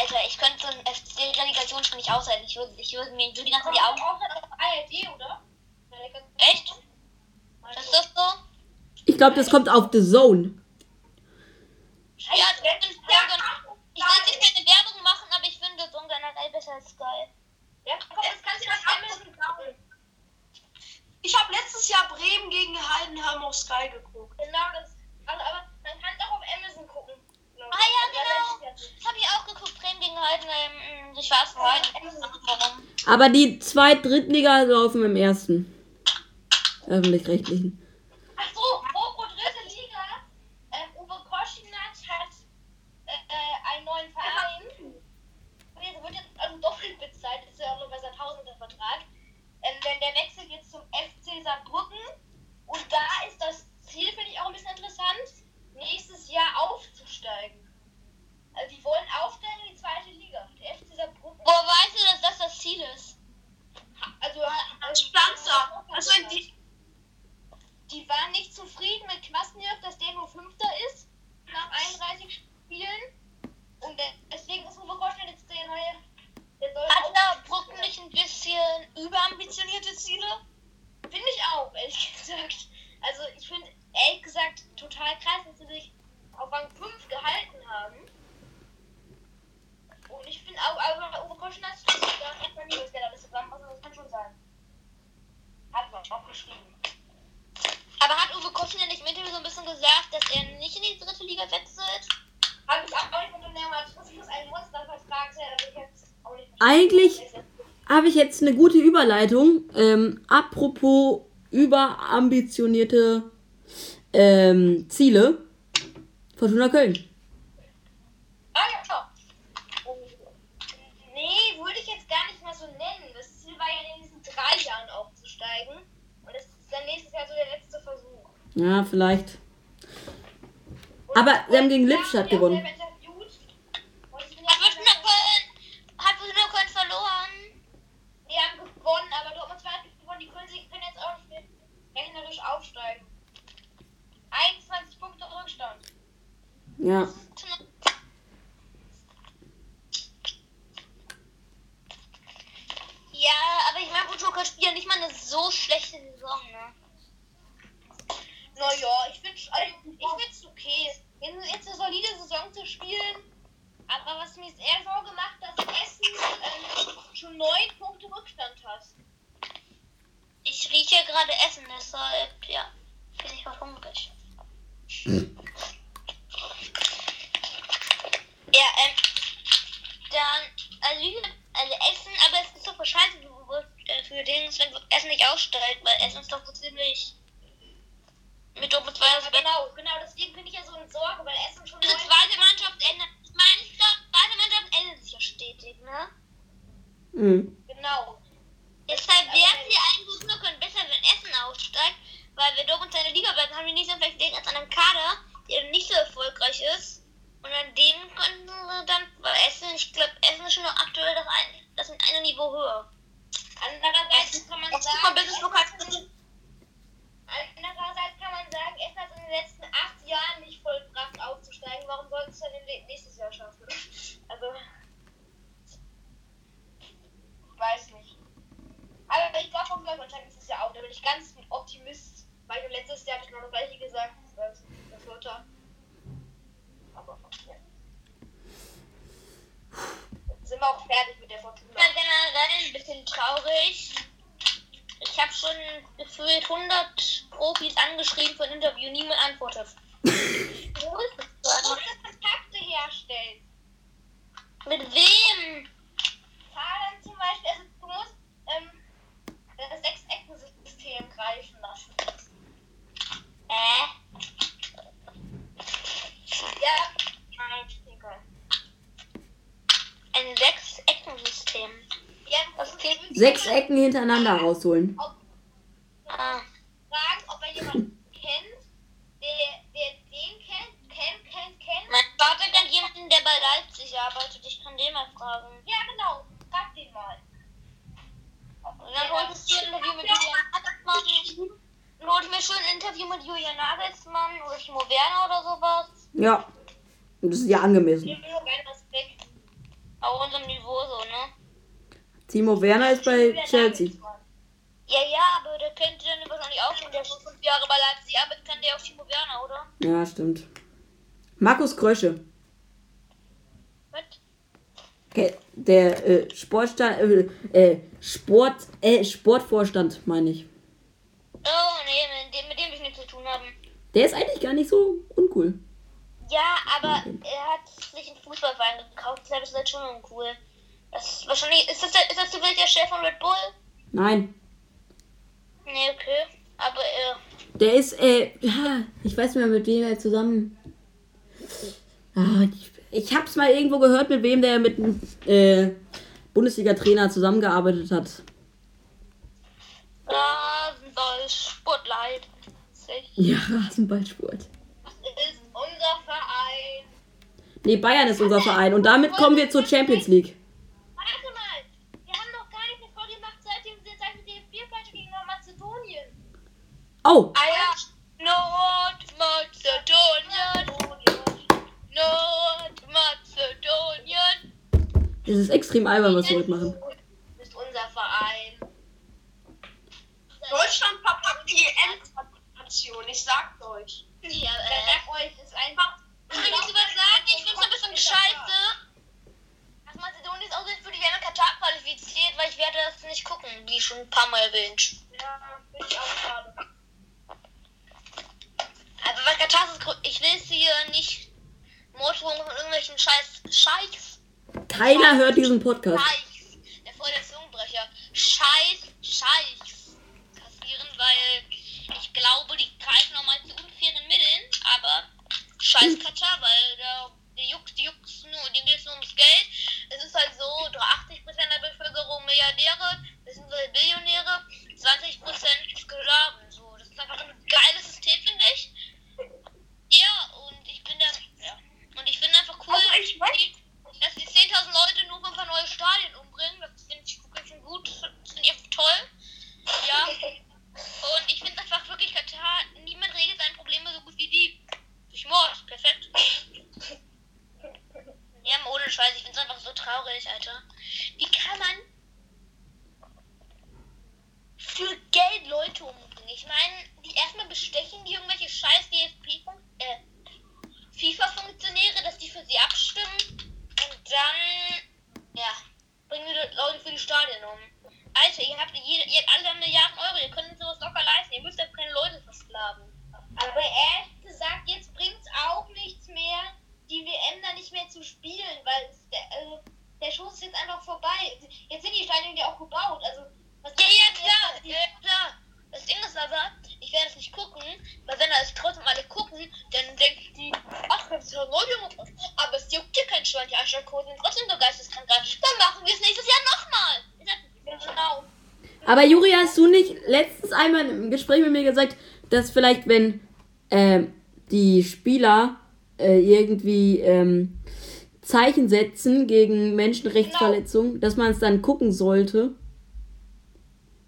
Alter, ich könnte so ein FC-Relegation für mich aushalten. Ich würde, ich würde mir ich die ganze Zeit die Augen. auf ARD, oder? Echt? Das ist das so? Ich glaube, das kommt auf The Zone. Ja, das ist ja, ich setze keine Werbung besser als Sky. Ja, komm, das kannst du auf Amazon kaufen. Ich habe letztes Jahr Bremen gegen Heidenheim auf Sky geguckt. Genau, das. Also, aber man kann es auch auf Amazon gucken. Ah ja, genau. das Das habe ich auch geguckt. Bremen gegen Heidenheim. Mm, Ich weiß nicht, warum. Aber die zwei Drittliga laufen im ersten. Öffentlich-rechtlichen. Ach so, Oro dritte Liga. Ähm, Uwe Koschinat hat äh, äh, einen neuen Verein. Der wird jetzt also doppelt bezahlt, ist ja auch nur bei seinem Tausender Vertrag. Ähm, denn der wechselt jetzt zum FC Saarbrücken. Und da ist das Ziel, finde ich auch ein bisschen interessant, nächstes Jahr aufzusteigen. Also die wollen aufsteigen in die zweite Liga. Der FC Saarbrücken. Woher weißt du, dass das das Ziel ist? Also, Als Pflanzer. Also die, die waren nicht zufrieden mit Kwasniok, dass der nur Fünfter ist nach 31 Spielen. Und de- deswegen ist Uwe Koschner jetzt der neue. Der soll Hat auch- Saarbrücken nicht ein bisschen überambitionierte Ziele? Finde ich auch, ehrlich gesagt. Also ich finde ehrlich gesagt total krass, dass sie sich auf Rang 5 gehalten haben. Und ich finde auch, aber Uwe Koschner hat da hat man nie was Geld zusammen, also das kann schon sein. Hat man auch geschrieben. Aber hat Uwe Koschner nicht im Interview so ein bisschen gesagt, dass er nicht in die dritte Liga wechselt? Habe ich auch nicht von dem Matrixus einen Monstervertrag, der würde ich jetzt auch nicht Eigentlich habe ich jetzt eine gute Überleitung. Ähm, apropos überambitionierte ähm, Ziele. Fortuna Köln. Ah ja. Oh. Nee, würde ich jetzt gar nicht mehr so nennen. Das Ziel war ja in diesen drei Jahren aufzusteigen. Und das ist dann nächstes Jahr so der letzte Versuch. Ja, vielleicht. Und Aber sie haben gegen Lippstadt gewonnen. selber interviewt. Und ich bin Hat ja Fortuna Köln, hat Fortuna Köln verloren? Die haben gewonnen, aber Dortmund 2 hat gewonnen. Die können, sie können jetzt auch nicht mehr rechnerisch aufsteigen. 21 Punkte Rückstand. Ja. Ja, aber ich meine, Fortuna Köln spielt ja nicht mal eine so schlechte Saison, ne? Naja, ich finde ich find's okay. Jetzt jetzt eine solide Saison zu spielen. Aber was mir jetzt eher Sorge macht, dass Essen ähm, schon neun Punkte Rückstand hat. Ich rieche ja gerade Essen, deshalb, ja, bin ich mal hungrig. Ja, ähm, dann, also, wie gesagt, also Essen, aber es ist doch voll scheiße für, äh, für den, wenn Essen nicht aussteigt, weil Essen ist doch so ziemlich mit Doppel 2 Ja, genau, genau. Deswegen bin ich ja so in Sorge, weil Essen schon Also neun zweite Mannschaft ändert, ich meine, ich glaube, zweite Mannschaft ändert sich ja stetig, ne? Mhm. Genau. Deshalb ja eigentlich nur können besser, wenn Essen aussteigt, weil wir dort in der Liga bleiben, haben wir nicht so vielleicht den als anderen Kader, der nicht so erfolgreich ist. Und an dem könnten wir dann, weil Essen, ich glaube, Essen ist schon noch aktuell das, ein, das ist ein Niveau höher. Andererseits kann man Das ist sagen, Essen hat- andererseits kann man sagen, Essen hat es in den letzten acht Jahren nicht vollbracht aufzusteigen. Warum sollten es dann nächstes Jahr schaffen? Also, weiß nicht. Aber ich glaube, vom Gleichmannschaft nächstes Jahr auch. Da bin ich ganz Optimist. Weil letztes Jahr hatte ich noch das gleiche gesagt. Das der Vierter. Ja. Sind wir auch fertig mit der Fortuna. Ich bin generell ein bisschen traurig. Ich habe schon gefühlt 100 Profis angeschrieben für ein Interview, niemand antwortet. Wo ist Du das? musst Kontakte herstellen. Mit wem? Zahlen zum Beispiel, also du musst ähm, das Sechseckensystem greifen lassen. Äh? Ja. Ein Sechs-Ecken-System. Sechs Ecken hintereinander rausholen. Ah. fragen, ob er jemanden kennt, der, der den kennt, kennt, kennt, kennt. Mein Vater kennt jemanden, der bei Leipzig arbeitet. Ich kann den mal fragen. Ja, genau, frag den mal. Und dann wolltest du ein Interview mit Julian Nagelsmann. Dann hol ich mir schon ein Interview mit Julian Nagelsmann oder Timo Werner oder sowas. Ja. Das ist ja angemessen. Nur gerne was weg. Auf unserem Niveau so, ne? Timo Werner ist bei Chelsea. Ja, ja, aber der kennt den wahrscheinlich auch schon. Der schon fünf Jahre bei Leipzig arbeitet, kann der auch Timo Werner, oder? Ja, stimmt. Markus Krösche. Was? Okay, der äh, Sportstand, äh, äh, Sport, äh, Sportvorstand, meine ich. Oh, nee, mit dem, mit dem will ich nichts zu tun haben. Der ist eigentlich gar nicht so uncool. Ja, aber er hat sich einen Fußballverein gekauft, deshalb ist das schon uncool. Das ist wahrscheinlich. Ist das, der- ist das zufällig der Chef von Red Bull? Nein. Nee, okay. Aber äh, Der ist, äh, ja, ich weiß nicht mehr, mit wem er zusammen. Ah, ich, ich hab's mal irgendwo gehört, mit wem der mit einem äh, Bundesliga-Trainer zusammengearbeitet hat. Rasenball, Spotlight. Ja, Rasenballsport. Nee, Bayern ist unser Verein. Und damit kommen wir zur Champions League. Warte mal, wir haben noch gar nicht eine Folge gemacht, seitdem wir seit dem DFB-Pleite gegen Nordmazedonien. Oh, Ah ja. Nordmazedonien. Nordmazedonien. das ist extrem albern, was wir heute machen. Das ist unser Verein. Deutschland verpackt die EM-Qualifikation, ich sag's euch. Ja, äh. sag euch, ist einfach. Ich? Ich find's ein bisschen scheiße. Dass Mazedonien ist auch für die WM Katar qualifiziert, weil ich werde das nicht gucken, wie schon ein paar Mal erwähnt. Ja, finde ich auch schade. Aber weil Katar ist, ich will es hier nicht Morddrohungen von irgendwelchen Scheiß, Scheiß, Keiner hört diesen Podcast. Scheiß, der voll der Zungenbrecher, Scheiß, Scheiß kassieren, weil ich glaube, die greifen nochmal zu unfairen Mitteln, aber Scheiß Katar, weil da, die juckt, die juckt nur, denen geht nur ums Geld. Es ist halt so, 80% der Bevölkerung Milliardäre, das sind so Billionäre, 20% Sklaven, so. Das ist einfach ein geiles System, finde ich. Ja, und ich bin da, ja. Und ich finde einfach cool, Also ich die- dass die 10.000 Leute nur fünf neue Stadien umbringen. Das finde ich schön gut. Das finde ich einfach toll. Ja. Und ich finde einfach wirklich Katar, niemand regelt seine Probleme so gut wie die. Durch Mord. Perfekt. Ja, ohne Scheiß, ich es einfach so traurig, Alter. Wie kann man für Geld Leute umbringen? Ich meine, die erstmal bestechen die irgendwelche scheiß DFB, äh, FIFA-Funktionäre, dass die für sie abstimmen und dann, ja, bringen die Leute für die Stadien um. Alter, ihr habt, jede, ihr habt alle Milliarden Euro, ihr könnt sowas locker leisten, ihr müsst ja keine Leute versklaven. Aber ehrlich gesagt, jetzt bringt es auch nichts mehr, die WM da nicht mehr zu spielen, weil es, der, also, der Schuss ist jetzt einfach vorbei. Jetzt sind die Stadien ja auch gebaut. Also, was Ja, ja, klar, ja, klar. Das Ding ist aber, ich werde es nicht gucken, weil wenn das trotzdem alle gucken, dann denken die, ach, das ist ja neu, aber es juckt hier kein Schwein, die Einschaltquoten sind trotzdem so geisteskrank. Dann machen wir es nächstes Jahr nochmal. Genau. Aber Juri, hast du nicht letztens einmal im Gespräch mit mir gesagt, dass vielleicht, wenn ähm, die Spieler äh, irgendwie ähm, Zeichen setzen gegen Menschenrechtsverletzungen, dass man es dann gucken sollte?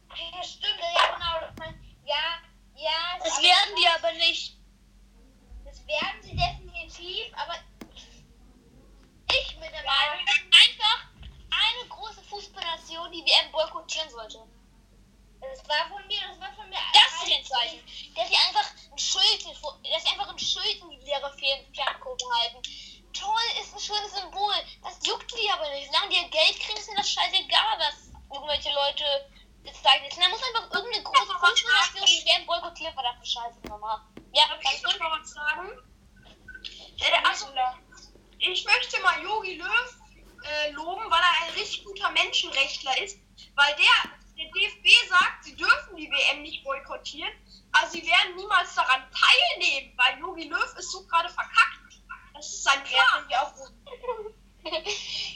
Ja, stimmt, ja, genau. Ja, ja. Das werden die aber nicht. Das werden sie definitiv, aber ich bin der Meinung, Weil einfach eine große Fußballnation die WM boykottieren sollte. das war von mir, das war von mir. Das ist ein Zeichen. Dass sie einfach ein Schild, dass sie einfach ein Schild in die leere Fernkurve halten. Toll, ist ein schönes Symbol. Das juckt die aber nicht. Solange die Geld kriegen, ist ihnen das scheißegal, was irgendwelche Leute das zeigen. Da muss einfach irgendeine große Fußballnation die WM boykottieren, verdammte Scheiße nochmal. Ja, Darf ich noch mal was sagen? Äh, also, ich möchte mal Jogi Löw äh, loben, weil er ein richtig guter Menschenrechtler ist, weil der, der DFB sagt, sie dürfen die WM nicht boykottieren, aber sie werden niemals daran teilnehmen, weil Jogi Löw ist so gerade verkackt. Das ist sein Plan. Ja, auch gut.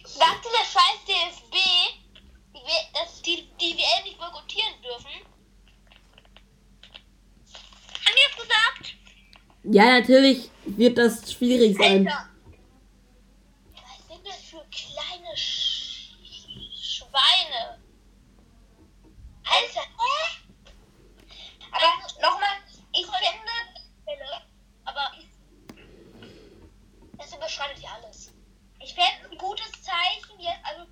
Sagt dieser scheiß DFB, dass die, die WM nicht boykottieren dürfen? Haben die das gesagt? Ja, natürlich wird das schwierig sein. Alter! Was sind das für kleine Sch Schweine? Alter! Aber nochmal, ich finde, Aber das überschreitet ja alles. ich fände ein gutes Zeichen jetzt, also,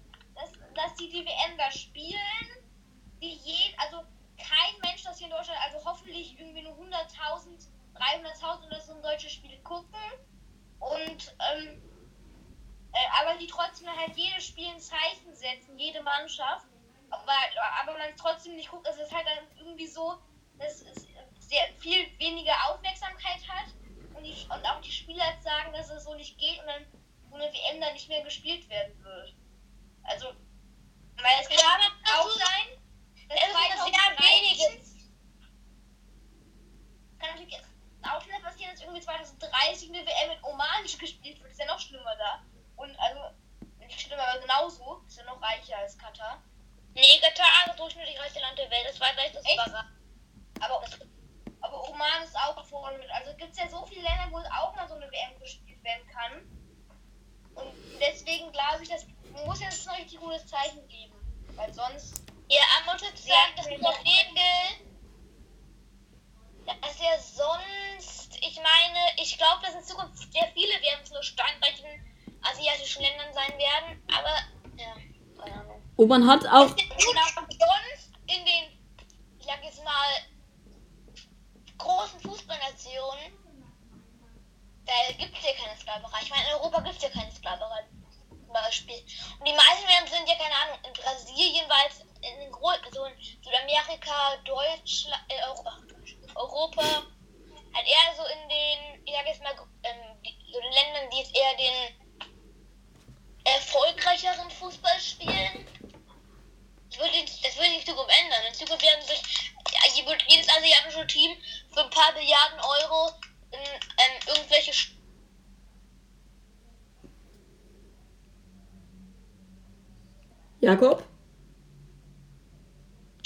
dass, die WM da spielen, die je, also kein Mensch, das hier in Deutschland, also hoffentlich irgendwie nur 100.000, 300.000 oder so solche Spiele gucken und, ähm, äh, aber die trotzdem halt jedes Spiel ein Zeichen setzen, jede Mannschaft. Aber, aber man trotzdem nicht guckt, es ist halt dann irgendwie so, dass es sehr viel weniger Aufmerksamkeit hat und, die, und auch die Spieler sagen, dass es so nicht geht und dann so eine WM dann nicht mehr gespielt werden wird. Also, weil es kann auch sein, dass Es ist sehr weniges. kann natürlich auch wieder passieren, dass irgendwie 2030 eine WM in Oman gespielt wird. Ist ja noch schlimmer da. Und also, nicht schlimmer, aber genauso. Ist ja noch reicher als Katar. Nee, Katar ist durchschnittlich reichste Land der Welt. Das war gleich das? Überraschend. Aber, aber Oman ist auch vorne mit. Also gibt es ja so viele Länder, wo es auch mal so eine WM gespielt werden kann. Und deswegen glaube ich, das muss jetzt ein richtig gutes Zeichen geben. Weil sonst. Muss jetzt sagen, dass in der Regel, dass er sonst, ich meine, ich glaube, dass in Zukunft sehr viele WMs nur steinreichen asiatischen Ländern sein werden, aber, ja, keine Ahnung. Und man hat auch, sonst in den, ich sag jetzt mal, großen Fußballnationen, da gibt es ja keine Sklaverei. Ich meine, in Europa gibt es ja keine Sklaverei. Beispiel. Und die meisten WMs sind ja, keine Ahnung, in Brasilien, weil es in großen, so in Südamerika, Deutschland, äh, Europa, Europa, halt eher so in den, ich sag jetzt mal, ähm, die, so den Ländern, die jetzt eher den erfolgreicheren Fußball spielen. Das würde, das würde sich in Zukunft ändern. In Zukunft werden sich ja, jedes asiatische Team für ein paar Milliarden Euro in ähm, irgendwelche Jakob?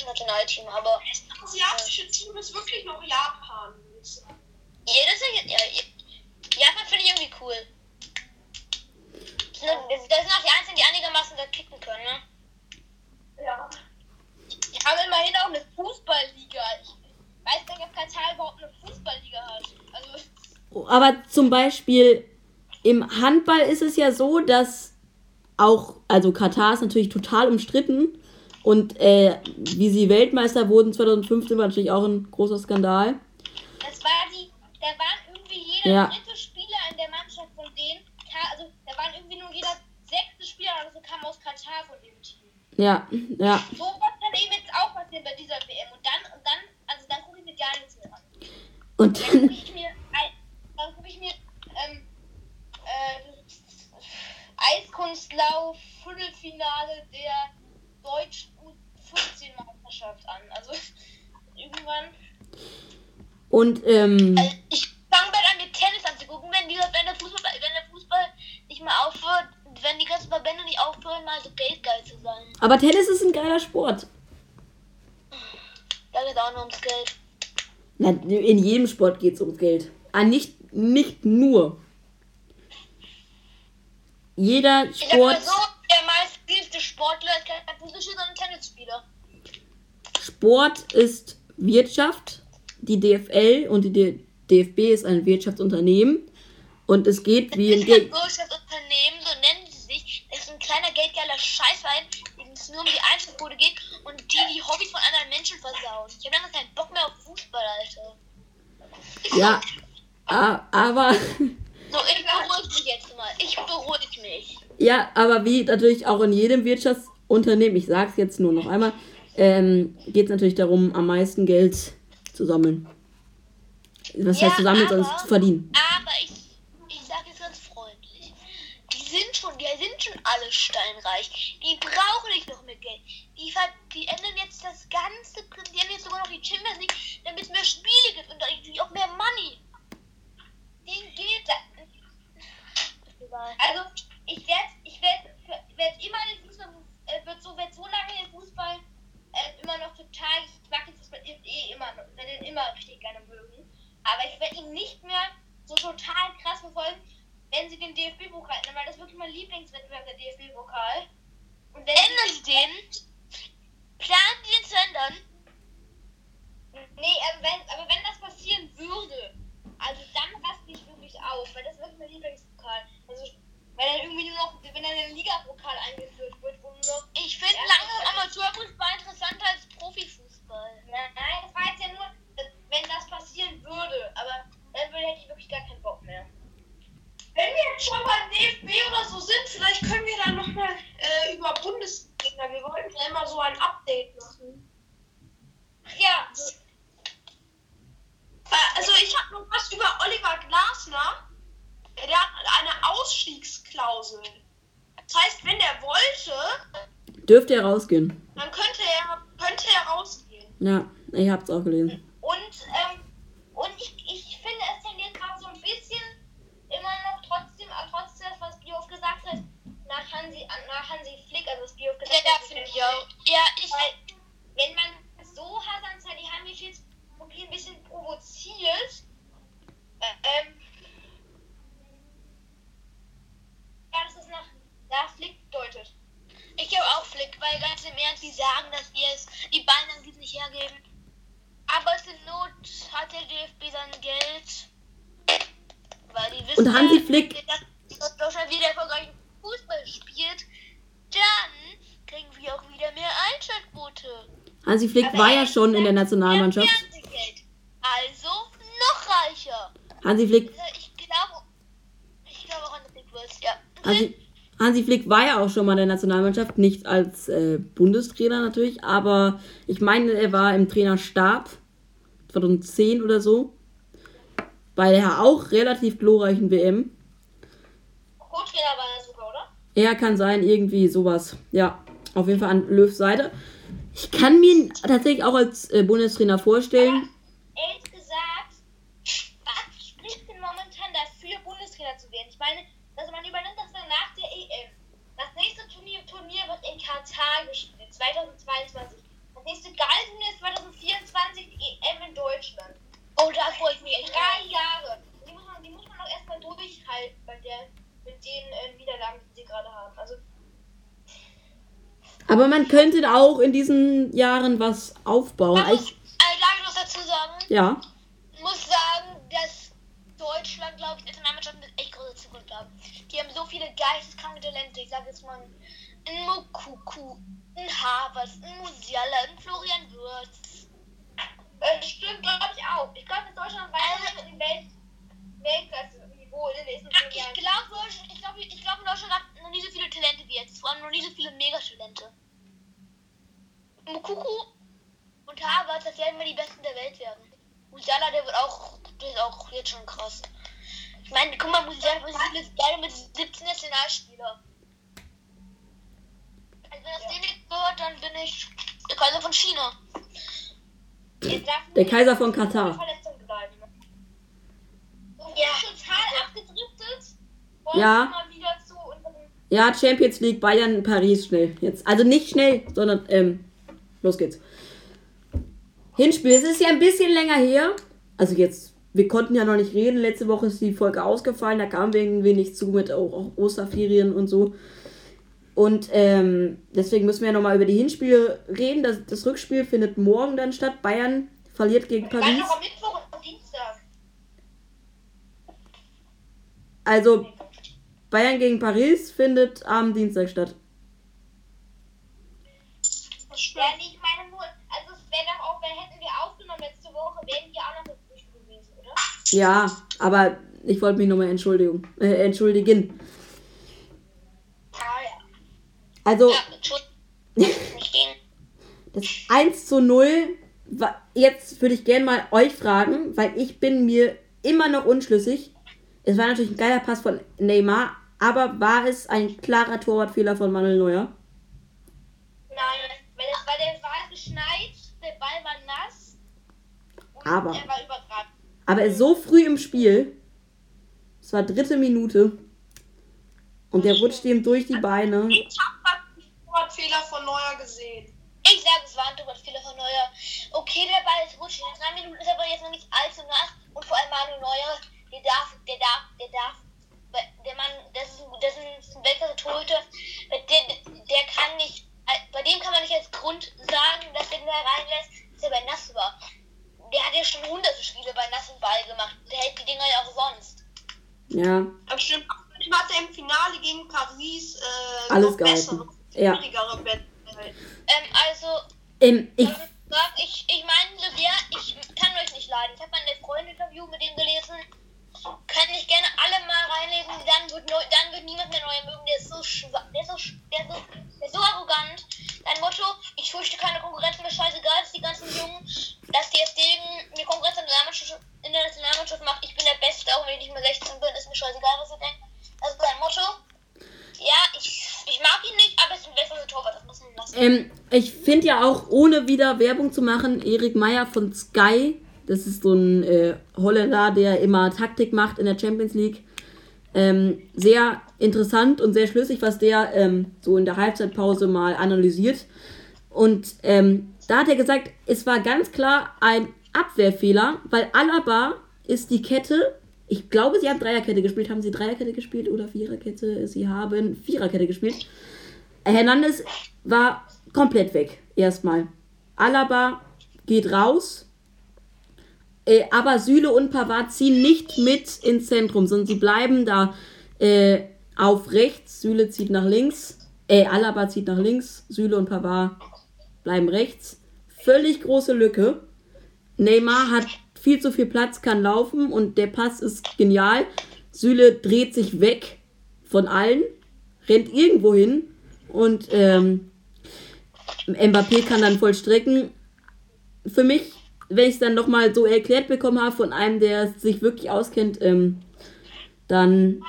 Nationalteam, aber Das asiatische Team ist wirklich noch Japan, würde ich sagen. jedes ja, ja, Japan finde ich irgendwie cool. Das sind, das sind auch die einzigen, die einigermaßen da kicken können, ne? Ja. Die haben immerhin auch eine Fußballliga. Ich weiß gar nicht, ob Katar überhaupt eine Fußballliga hat. Also, Aber zum Beispiel im Handball ist es ja so, dass auch, also Katar ist natürlich total umstritten und äh, wie sie Weltmeister wurden 2015 war natürlich auch ein großer Skandal. das war die. Da waren irgendwie jeder Ja. dritte Spieler in der Mannschaft von denen. Also, da waren irgendwie nur jeder sechste Spieler oder so kam aus Katar von dem Team. Ja, ja. So was kann eben jetzt auch passieren bei dieser WM. Und dann, und dann, also dann gucke ich mir gar nichts mehr an. Und Dann dann, gucke ich mir, ein- dann gucke ich mir ähm, äh, das Eiskunstlauf Viertelfinale der deutschen U15-Meisterschaft an. Also irgendwann. und ähm, Also ich fange bald an, mir Tennis anzugucken, wenn, die, wenn, der Fußball, wenn der Fußball nicht mal aufhört, wenn die ganzen Verbände nicht aufhören, mal so geldgeil zu sein. aber Tennis ist ein geiler Sport. Da geht auch nur ums Geld. Na, in jedem Sport geht es ums Geld. Ah, nicht, nicht nur. Jeder Sport, so, der meistgeliebte Sportler ist kein Fußballspieler, sondern Tennisspieler. Sport ist Wirtschaft. Die DFL und die D DFB ist ein Wirtschaftsunternehmen. Und es geht wie ein Wirtschaftsunternehmen, so nennen sie sich. Das ist ein kleiner geldgeiler Scheißverein, dem es nur um die Einzelquote geht und die die Hobbys von anderen Menschen versauen. Ich habe langsam keinen Bock mehr auf Fußball, Alter. Ja, aber So, ich beruhige mich jetzt mal. Ich beruhige mich. ja, aber wie natürlich auch in jedem Wirtschaftsunternehmen, ich sag's jetzt nur noch einmal, ähm, geht es natürlich darum, am meisten Geld zu sammeln. Was Ja, heißt zu sammeln, aber- sondern zu verdienen. Aber ich, ich sage jetzt ganz freundlich. Die sind schon, die sind schon alle steinreich. Die brauchen nicht noch mehr Geld. Die, ver- die ändern jetzt das ganze, die ändern jetzt sogar noch die Champions League, damit es mehr Spiele gibt und natürlich auch mehr Money. Den geht das. Egal. Also, ich werde ich werd, werd immer den Fußball, äh, wird so, werd so lange den Fußball äh, immer noch total, ich mag den Fußball eh eh immer, noch- werde ihn immer richtig gerne mögen. Aber ich werde ihn nicht mehr so total krass verfolgen, wenn sie den DFB-Pokal ändern, weil das ist wirklich mein Lieblingswettbewerb, der DFB-Pokal. Und wenn Ändern sie den? Planen die den zu ändern? Nee, aber wenn, aber wenn das passieren würde, also dann raste ich wirklich aus, weil das ist wirklich mein Pokal. Also, wenn dann irgendwie nur noch, wenn dann der Ligapokal eingeführt wird, wo nur noch. Ich finde ja, lange also Amateurfußball interessanter als Profifußball. Nein, nein, das war jetzt ja nur, äh, wenn das passieren würde, aber dann hätte ich wirklich gar keinen Bock mehr. Wenn wir jetzt schon beim DFB oder so sind, vielleicht können wir dann nochmal äh, über Bundesliga. Wir wollten ja immer so ein Update machen. Ach ja. Äh, also ich habe noch was über Oliver Glasner. Der hat eine Ausstiegsklausel. Das heißt, wenn der wollte, Dürfte er rausgehen. dann könnte er, könnte er rausgehen. Ja, ich hab's auch gelesen. und, ähm, und ich, ich finde, es tendiert gerade so ein bisschen immer noch trotzdem, äh, trotz des, was Biof gesagt hat, nach Hansi, an- nach Hansi Flick, also was Biof Ja, gesagt ja hat. finde ich auch. Ja, ich. Weil, wenn man so Hasan Salihamidzic ein bisschen provoziert, äh, ähm, ja, dass es nach, nach Flick deutet. Ich habe auch Flick, weil die sagen, dass wir es die die nicht hergeben. Aber zur Not hat der DFB sein Geld. Weil die wissen, Und Hansi dass- Flick- dass Deutschland wieder erfolgreichen Fußball spielt, dann kriegen wir auch wieder mehr Einschaltquote. Hansi Flick war ja schon in der Nationalmannschaft. Also noch reicher. Hansi Flick, Also Ich glaube, ich glaube auch an Big Wurst, ja. Hansi, Hansi Flick war ja auch schon mal in der Nationalmannschaft, nicht als äh, Bundestrainer natürlich, aber ich meine, er war im Trainerstab 2010 oder so. Bei der auch relativ glorreichen WM. Co-Trainer war er sogar, oder? Er kann sein, irgendwie sowas. Ja, auf jeden Fall an Löws Seite. Ich kann mir ihn tatsächlich auch als äh, Bundestrainer vorstellen. Ehrlich gesagt, was spricht denn momentan dafür, Bundestrainer zu werden? Ich meine, dass man übernimmt das dann nach der EM. Das nächste Turnier, Turnier wird in Katar gespielt, 2022. Das nächste Geilturnier ist 2024, die EM in Deutschland. Oh, da freue ich mich echt. Drei Jahre. Die muss man, die muss man auch erstmal durchhalten bei der, mit den äh, Niederlagen, die sie gerade haben. Also, Aber man könnte auch in diesen Jahren was aufbauen. Man muss, Ich, also darf ich noch dazu sagen, ja, muss sagen, dass Deutschland, glaube ich, Nationalmannschaft eine echt große Zukunft haben. Die haben so viele geisteskranke Talente. Ich sage jetzt mal ein Mokuku, ein Havertz, ein Musiala, ein Florian Würz. äh, stimmt, glaube ich auch. Ich glaube, dass Deutschland weiterhin in Welt, Weltklasse-Niveau in den nächsten fünf Ich Jahren. glaube, ich glaube, ich glaube, Deutschland hat noch nie so viele Talente wie jetzt. Vor allem noch nie so viele Megatalente. Mokuku und Havertz, das werden wir die Besten der Welt werden. Musiala, der wird auch, der ist auch jetzt schon krass. Ich meine, guck mal, Musiala ist beide mit 17 Nationalspieler. Also wenn das denen nicht wird, dann bin ich der Kaiser von China. Der Kaiser von Katar. Verletzung bleiben. So, Ja. total abgedriftet. Wollen Ja. wir mal wieder zu unserem Ja, Champions League, Bayern, Paris schnell. Jetzt. Also nicht schnell, sondern ähm, los geht's. Hinspiel, es ist ja ein bisschen länger her. Also jetzt, wir konnten ja noch nicht reden. Letzte Woche ist die Folge ausgefallen. Da kam irgendwie nicht zu mit auch, auch Osterferien und so. Und ähm, deswegen müssen wir ja nochmal über die Hinspiele reden. Das, das Rückspiel findet morgen dann statt. Bayern verliert gegen Dann Paris. noch am Mittwoch und Dienstag. Also Bayern gegen Paris findet am Dienstag statt. Das. Ja, nee, ich meine nur, also es wäre doch auch, wenn hätten wir aufgenommen letzte Woche, wären wir auch noch Frühstück gewesen, oder? Ja, aber ich wollte mich nochmal entschuldigen. Äh, entschuldigen. Also Ja, das 1 zu 0, wa- jetzt würde ich gerne mal euch fragen, weil ich bin mir immer noch unschlüssig. Es war natürlich ein geiler Pass von Neymar, aber war es ein klarer Torwartfehler von Manuel Neuer? Nein, weil, es, weil der war geschneit, der Ball war nass und Aber- er war überragend. Aber er ist so früh im Spiel, es war dritte Minute, und der rutscht ihm durch die Beine. Ich habe Fehler von Neuer gesehen. Ich sage, es war ein Torwartfehler von Neuer. Okay, der Ball ist rutschig. In drei Minuten ist aber jetzt noch nicht allzu nass. Und vor allem Manu Neuer, der darf, der darf, der darf. Der Mann, das ist ein, das ist ein weltklasse Torhüter. Der, der kann nicht, bei dem kann man nicht als Grund sagen, dass er den da reinlässt, dass er bei nass war. Der hat ja schon hunderte Spiele bei nassem Ball gemacht. Der hält die Dinger ja auch sonst. Ja, Aber stimmt, hat er im Finale gegen Paris äh, Alles noch gehalten. bessere, schwierigere ja. Bälle. Ähm, also. Ähm, ich, ich, ich meine so ich kann euch nicht leiden. Ich habe mal eine Freundin-Interview mit ihm gelesen. Kann ich gerne alle mal reinlesen, dann wird, neu, dann wird niemand mehr neu mögen. Der ist so schwach, der ist so, der ist so, der ist so arrogant. Dein Motto, ich fürchte keine Konkurrenz mir scheißegal, dass die ganzen Jungen, dass die jetzt gegen mir Konkurrenz in der Nationalmannschaft, in der Nationalmannschaft macht. Ich bin der Beste, auch wenn ich nicht mehr 16 bin, ist mir scheißegal, was ihr denkt. Also ist dein Motto. Ja, ich, ich mag ihn nicht, aber es ist ein besseres Torwart, das muss man lassen. Ähm, ich finde ja auch, ohne wieder Werbung zu machen, Erik Meyer von Sky, das ist so ein äh, Holländer, der immer Taktik macht in der Champions League. Ähm, sehr interessant und sehr schlüssig, was der ähm, so in der Halbzeitpause mal analysiert. Und ähm, da hat er gesagt, es war ganz klar ein Abwehrfehler, weil Alaba ist die Kette ich glaube, sie haben Dreierkette gespielt. Haben sie Dreierkette gespielt oder Viererkette? Sie haben Viererkette gespielt. Hernandez war komplett weg. Erstmal. Alaba geht raus. Äh, aber Süle und Pavard ziehen nicht mit ins Zentrum, sondern sie bleiben da äh, auf rechts. Süle zieht nach links. Äh, Alaba zieht nach links. Süle und Pavard bleiben rechts. Völlig große Lücke. Neymar hat viel zu viel Platz, kann laufen und der Pass ist genial. Süle dreht sich weg von allen, rennt irgendwo hin und ähm, Mbappé kann dann vollstrecken. Für mich, wenn ich es dann nochmal so erklärt bekommen habe von einem, der sich wirklich auskennt, ähm, dann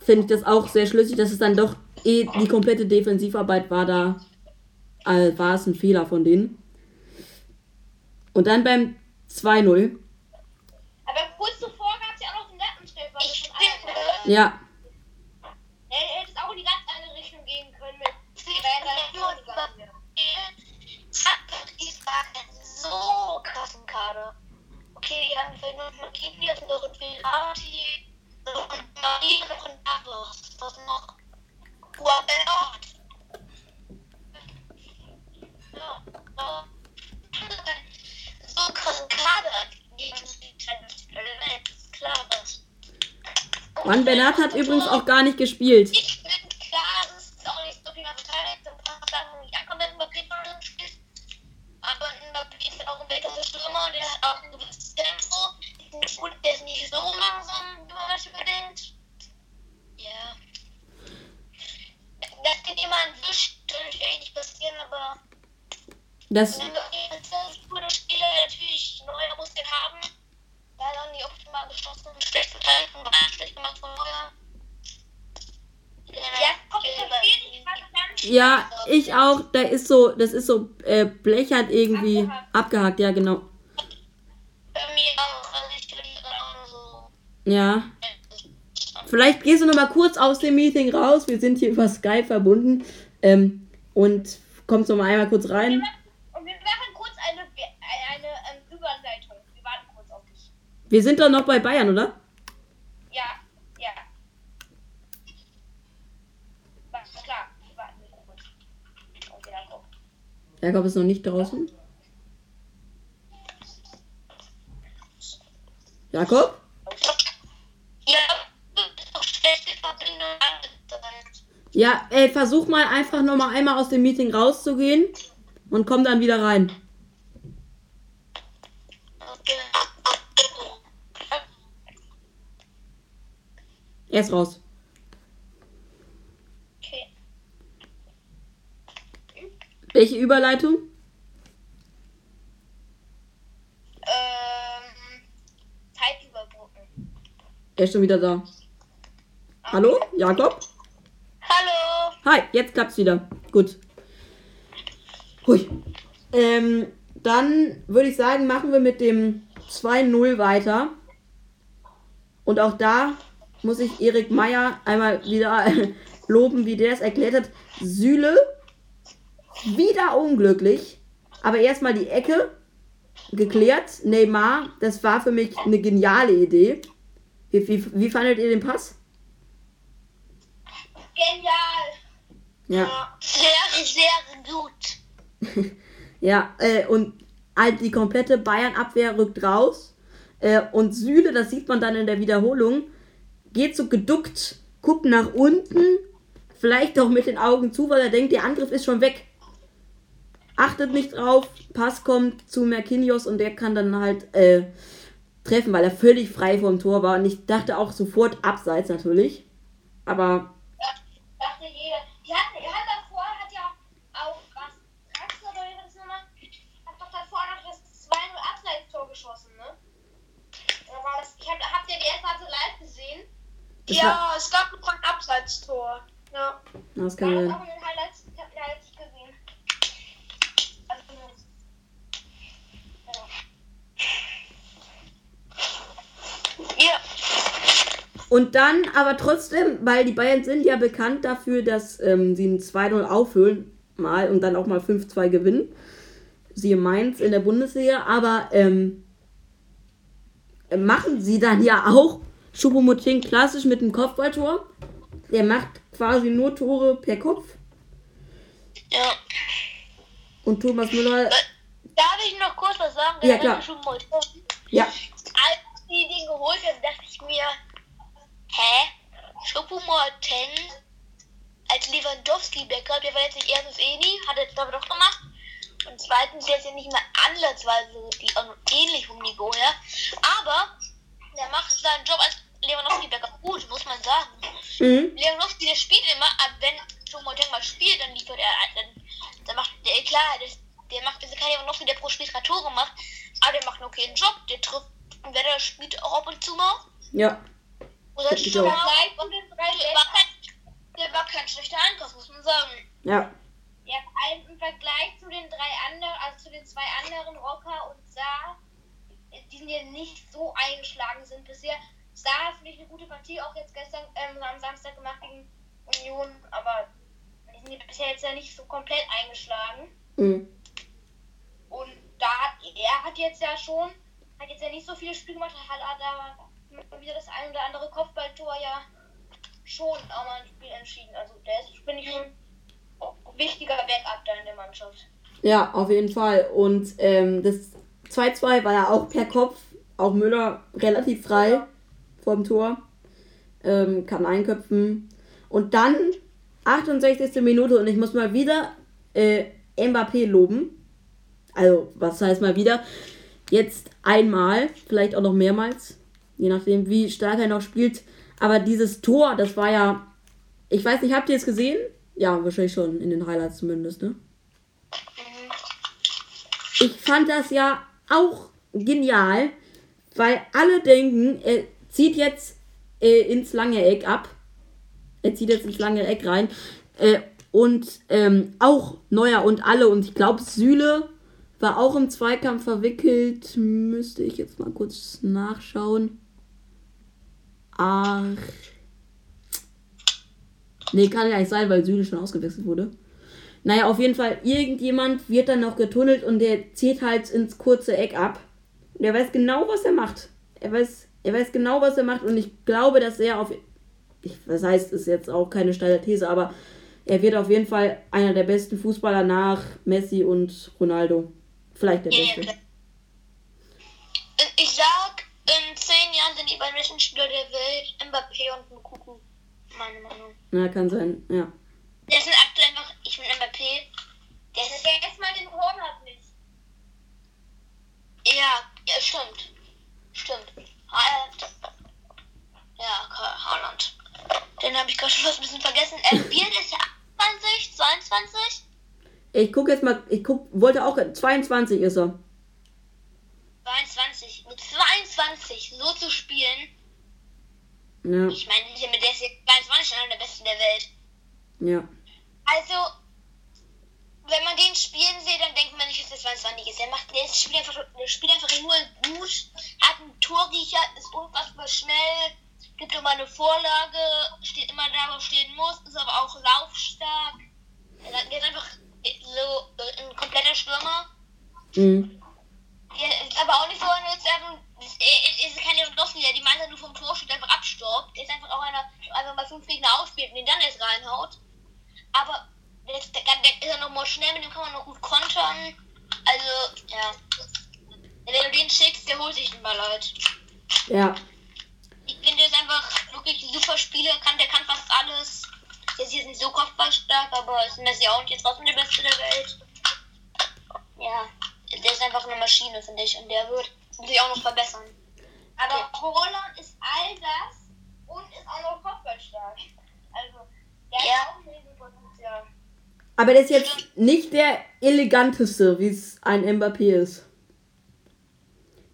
finde ich das auch sehr schlüssig, dass es dann doch eh die komplette Defensivarbeit war da, äh, war es ein Fehler von denen. Und dann beim 2-0. Aber kurz zuvor gab es ja auch noch den Lattentreffer. Das von Alaba. Ja, Er hätte es auch in die ganz andere Richtung gehen können mit so krassen Kader. Okay, die haben noch Marquinhos und noch ein Verratti und Marie noch ein Davos. Was noch? Aber so krassen Kader gegen Champions League. ist klar was. Juan Bernat hat übrigens auch gar nicht gespielt. Ich bin klar, es ist auch nicht so viel Sachen, ja, kommt wenn Mbappé drin spielt. Aber Mbappé ist auch ein älterer Stürmer, der hat auch ein gewisses Tempo. Und der ist nicht so langsam, wie man das überdenkt. Ja. Dass den jemand wischt, sollte eigentlich nicht passieren, aber Das, wenn du jetzt ein guter Spieler, natürlich Neuer muss den haben. Da hat er nicht optimal geschossen, schlecht verteidigt und war schlecht gemacht von Neuer. Ja. Ich auch. Da ist so, das ist so äh, blechert irgendwie Abgehakt. abgehakt. Ja, genau. Bei mir auch, also ich verliere auch so. Ja. Vielleicht gehst du noch mal kurz aus dem Meeting raus. Wir sind hier über Skype verbunden. Ähm, und kommst noch mal einmal kurz rein. Und wir machen kurz eine, eine, eine ähm, Überleitung. Wir warten kurz auf dich. Wir sind doch noch bei Bayern, oder? Ja, ja. War klar, wir kurz. Komm. Jakob ist noch nicht draußen. Jakob? Ja, ey, versuch mal einfach noch mal einmal aus dem Meeting rauszugehen und komm dann wieder rein. Okay. Er ist raus. Okay. Welche Überleitung? Ähm, Zeit überbrücken. Er ist schon wieder da. Hallo, Jakob? Hallo. Hi, jetzt klappt's wieder. Gut. Hui. Ähm, dann würde ich sagen, machen wir mit dem 2-0 weiter. Und auch da muss ich Erik Meyer einmal wieder loben, wie der es erklärt hat. Süle, wieder unglücklich. Aber erstmal die Ecke geklärt. Neymar, das war für mich eine geniale Idee. Wie, wie, wie fandet ihr den Pass? Genial. Ja. Sehr, sehr gut. Ja, äh, und halt die komplette Bayern-Abwehr rückt raus. Äh, und Süle, das sieht man dann in der Wiederholung, geht so geduckt, guckt nach unten, vielleicht auch mit den Augen zu, weil er denkt, der Angriff ist schon weg. Achtet nicht drauf, Pass kommt zu Merkinios und der kann dann halt äh, treffen, weil er völlig frei vom Tor war. Und ich dachte auch sofort abseits natürlich. Aber ja, war... es gab noch ein Abseitstor. Ja. Das kann man. Ja, Und dann aber trotzdem, weil die Bayern sind ja bekannt dafür, dass ähm, sie ein 2-0 aufhölen mal und dann auch mal 5-2 gewinnen. Siehe Mainz in der Bundesliga, aber ähm, machen sie dann ja auch Schuppomoting klassisch mit dem Kopfballtor. Der macht quasi nur Tore per Kopf. Ja. Und Thomas Müller. Darf ich noch kurz was sagen? Ja, klar. Ja. Als die den geholt haben, dachte ich mir, hä? Schuppomoting als Lewandowski-Backup, der war jetzt nicht erstens eh nie, hat er jetzt aber doch gemacht. Und zweitens, der ist ja nicht mal ansatzweise die, ähnlich vom Niveau her. Aber der macht seinen Job als Lewandowski-Backup gut, muss man sagen. Mhm. Lewandowski, der spielt immer, aber wenn Choupo-Moting mal spielt, dann liefert er, dann, dann macht der, klar, das, der macht, ist kein Lewandowski, der pro Spiel drei Tore macht, aber der macht einen okayen Job, der trifft, und wer der spielt auch ab und zu mal. Ja. Oder schon mal, der war kein schlechter Einkauf, muss man sagen. Ja. Ja, im Vergleich zu den drei anderen, also zu den zwei anderen, Rocker und Saar, die sind ja nicht so eingeschlagen sind bisher. Saar finde ich eine gute Partie, auch jetzt gestern ähm, am Samstag gemacht gegen Union, aber die sind ja bisher jetzt ja nicht so komplett eingeschlagen. Mhm. Und da hat er hat jetzt ja schon, hat jetzt ja nicht so viele Spiele gemacht, hat, da wieder das ein oder andere Kopfballtor ja schon auch mal ein Spiel entschieden. Also der ist, finde ich, schon ein wichtiger Backup da in der Mannschaft. Ja, auf jeden Fall. Und ähm, das 2-2 war ja auch per Kopf. Auch Müller relativ frei ja. Vom Tor. Ähm, kann einköpfen. Und dann 68. Minute und ich muss mal wieder äh, Mbappé loben. Also, was heißt mal wieder? Jetzt einmal, vielleicht auch noch mehrmals, je nachdem, wie stark er noch spielt. Aber dieses Tor, das war ja. Ich weiß nicht, habt ihr es gesehen? Ja, wahrscheinlich schon, in den Highlights zumindest, ne? Ich fand das ja auch genial, weil alle denken, er zieht jetzt äh, ins lange Eck ab. Er zieht jetzt ins lange Eck rein. Äh, und ähm, auch Neuer und alle. Und ich glaube, Süle war auch im Zweikampf verwickelt. Müsste ich jetzt mal kurz nachschauen. Ach. Nee, kann ja nicht sein, weil Süle schon ausgewechselt wurde. Naja, auf jeden Fall, irgendjemand wird dann noch getunnelt und der zieht halt ins kurze Eck ab. Und er weiß genau, was er macht. Er weiß, er weiß genau, was er macht und ich glaube, dass er auf. Ich, was heißt, ist jetzt auch keine steile These, aber er wird auf jeden Fall einer der besten Fußballer nach Messi und Ronaldo. Vielleicht der beste. Ich sag, in zehn Jahren sind die beiden besten Spieler der Welt Mbappé und Nkuku. Meine Meinung. Na, kann sein, ja. Der ist aktuell noch, ich bin Mbappé. Der ist jetzt mal den Hornert nicht. Ja, ja, stimmt. Stimmt. Ja, Haaland. Den habe ich gerade schon fast ein bisschen vergessen. Äh, Bier ist ja 28, 22? Ich gucke jetzt mal, ich guck, wollte auch, 22 ist er. 22, mit 22 so zu spielen. Ja. Ich meine, der ist jetzt 22 einer der besten der Welt. Ja. Also, wenn man den spielen sieht, dann denkt man nicht, dass das 22 ist. Er macht, der spielt einfach, der spielt einfach nur gut, hat einen Torriecher, ist unfassbar schnell, gibt immer eine Vorlage, steht immer da, wo stehen muss, ist aber auch laufstark. Der ist einfach so ein kompletter Stürmer. Mhm. Ja, ist aber auch nicht so einer, jetzt einfach, ist, kein Lewandowski, der die meiste nur vom Tor steht, einfach abstaubt. Der ist einfach auch einer, der einfach mal fünf Gegner ausspielt und den dann erst reinhaut. Aber der ist, der, der ist ja noch mal schnell, mit dem kann man noch gut kontern. Also, ja. Wenn du den schickst, der holt sich den Ball halt. Ja. Ich finde, der ist einfach wirklich ein super Spieler, kann, der kann fast alles. Der ist jetzt nicht so kopfballstark, aber ist Messi auch nicht trotzdem der Beste der Welt. Ja der ist einfach eine Maschine, finde ich. Und der wird sich auch noch verbessern. Aber okay. Roland ist all das und ist auch noch kopfballstark. Also, der ja. hat auch ein Riesenpotenzial. Aber der ist jetzt nicht der eleganteste, wie es ein Mbappé ist.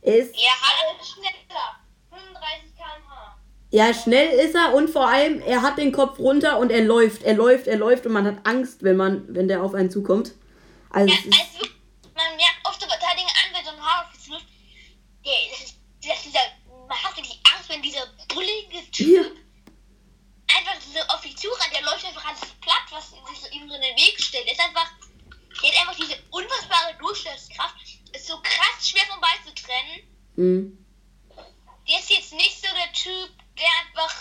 Er ist. Ja, halt schneller. 35 km/h. Ja, schnell ist er und vor allem, er hat den Kopf runter und er läuft, er läuft, er läuft und man hat Angst, wenn man, wenn der auf einen zukommt. Also, ja, also man merkt oft so Verteidiger an, wenn so ein Haar auf der, das ist, das ist man hat die Angst, wenn dieser bullige Ja. Einfach diese Offizura, der läuft einfach alles platt, was sich so in den Weg stellt. Der ist einfach, der hat einfach diese unfassbare Durchschlagskraft. Ist so krass schwer vom Ball zu trennen. Mhm. Der ist jetzt nicht so der Typ, der einfach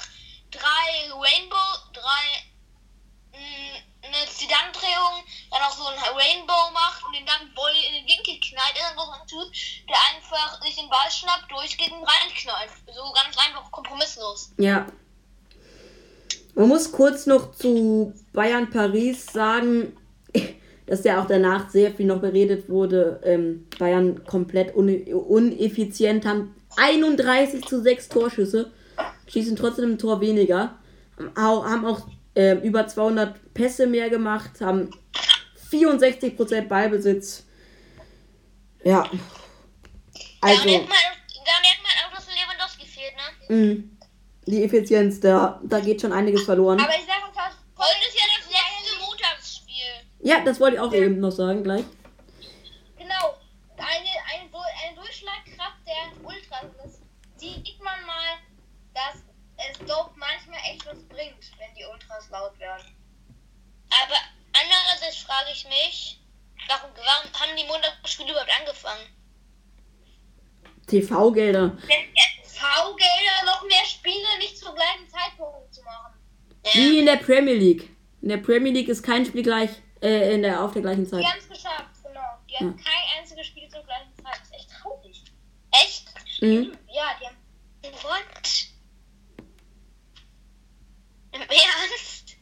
drei Rainbow, drei mh, eine Zidane-Drehung, dann auch so ein Rainbow macht und den dann Volley in den Winkel knallt. Ist einfach so ein Typ, der einfach sich den Ball schnappt, durchgeht und reinknallt. So ganz einfach kompromisslos. Ja. Man muss kurz noch zu Bayern Paris sagen, dass ja auch danach sehr viel noch beredet wurde. Ähm, Bayern komplett un uneffizient, haben 31 zu 6 Torschüsse, schießen trotzdem ein Tor weniger, haben auch äh, über 200 Pässe mehr gemacht, haben 64% Ballbesitz. Ja. da, Also. merkt man, da merkt man auch, dass Lewandowski fehlt, ne? mh, die Effizienz, da, da geht schon einiges verloren. Aber ich sage uns was. Heute ist ja das letzte Montagsspiel. Ja, das wollte ich auch eben noch sagen, gleich. Genau. Eine, eine, Du- eine Durchschlagkraft der Ultras. Das sieht man mal, dass es doch manchmal echt was bringt, wenn die Ultras laut werden. Aber andererseits frage ich mich, warum, warum haben die Montagsspiele überhaupt angefangen? TV-Gelder. V-Gelder noch mehr Spiele nicht zum gleichen Zeitpunkt zu machen. Wie in der Premier League. In der Premier League ist kein Spiel gleich äh, in der, auf der gleichen Zeit. Die haben es geschafft, genau. Die haben Ja. kein einziges Spiel zur gleichen Zeit. Das ist echt traurig. Echt? Mhm. Ja, die haben. What? Im Ernst?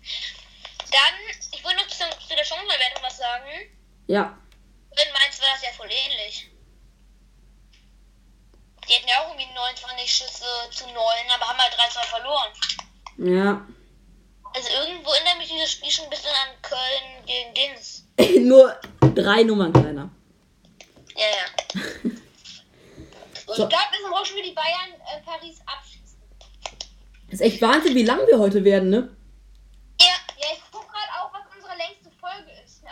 Dann, ich wollte noch zu, zu der Chancenverwertung was sagen. Ja. In Mainz war das ja voll ähnlich. Die hätten ja auch irgendwie 29 Schüsse zu 9, aber haben halt 3-2 verloren. Ja. Also irgendwo erinnert mich dieses Spiel schon ein bisschen an Köln gegen Dings. Nur drei Nummern kleiner. Ja, ja. Und ich glaube, wir sind auch schon die Bayern äh, Paris abschießen. ist echt Wahnsinn, wie lang wir heute werden, ne? Ja, Ja, ich gucke gerade auch, was unsere längste Folge ist.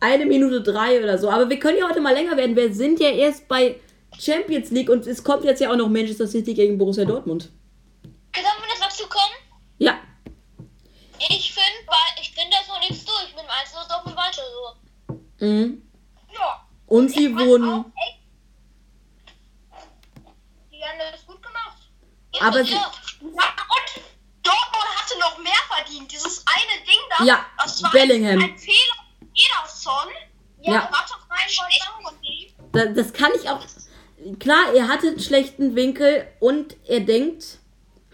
Eine Minute drei oder so. Aber wir können ja heute mal länger werden. Wir sind ja erst bei Champions League und es kommt jetzt ja auch noch Manchester City gegen Borussia Dortmund. Sollen wir das dazu kommen? Ja. Ich finde, ich finde, da ist noch nichts durch. Mit dem 1 ist Dortmund weiter so. Mhm. Ja. Und sie wurden. auch Die haben das gut gemacht. Aber sie, ja. Ja, und Dortmund hatte noch mehr verdient. Dieses eine Ding da, Ja, das war Bellingham. ein Fehler Ederson. Ja. War doch rein von ihm. da, das kann ich auch. Klar, er hatte einen schlechten Winkel und er denkt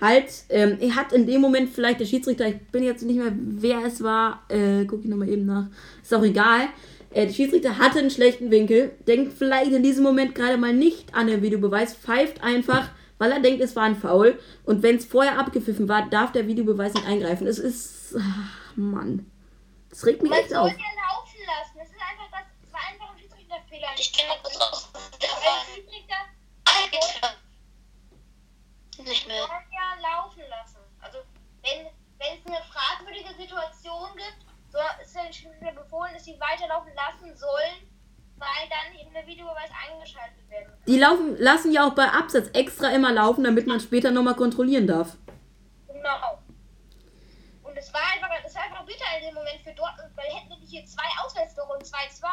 halt, ähm, er hat in dem Moment vielleicht der Schiedsrichter, ich bin jetzt nicht mehr, wer es war, äh, guck ich nochmal eben nach, ist auch egal. Äh, der Schiedsrichter hatte einen schlechten Winkel, denkt vielleicht in diesem Moment gerade mal nicht an den Videobeweis, pfeift einfach, weil er denkt, es war ein Foul. Und wenn es vorher abgepfiffen war, darf der Videobeweis nicht eingreifen. Es ist. Ach, Mann. Das regt mich echt soll auf. ja laufen lassen. Das ist einfach das, das war einfach ein Schiedsrichterfehler. Ich gehe mal kurz raus. Der Weil war Schiedsrichter Alter. Nicht mehr. sollen ja laufen lassen. Also wenn, wenn es eine fragwürdige Situation gibt, so ist der Schiedsrichter befohlen, dass sie weiterlaufen lassen sollen, weil dann eben der Videobeweis eingeschaltet werden kann. Die laufen, lassen ja auch bei Absatz extra immer laufen, damit man später nochmal kontrollieren darf. Genau. Und es war einfach, es war einfach bitter in dem Moment für Dortmund, weil hätten wir hier zwei Auswärtstore und 2-2,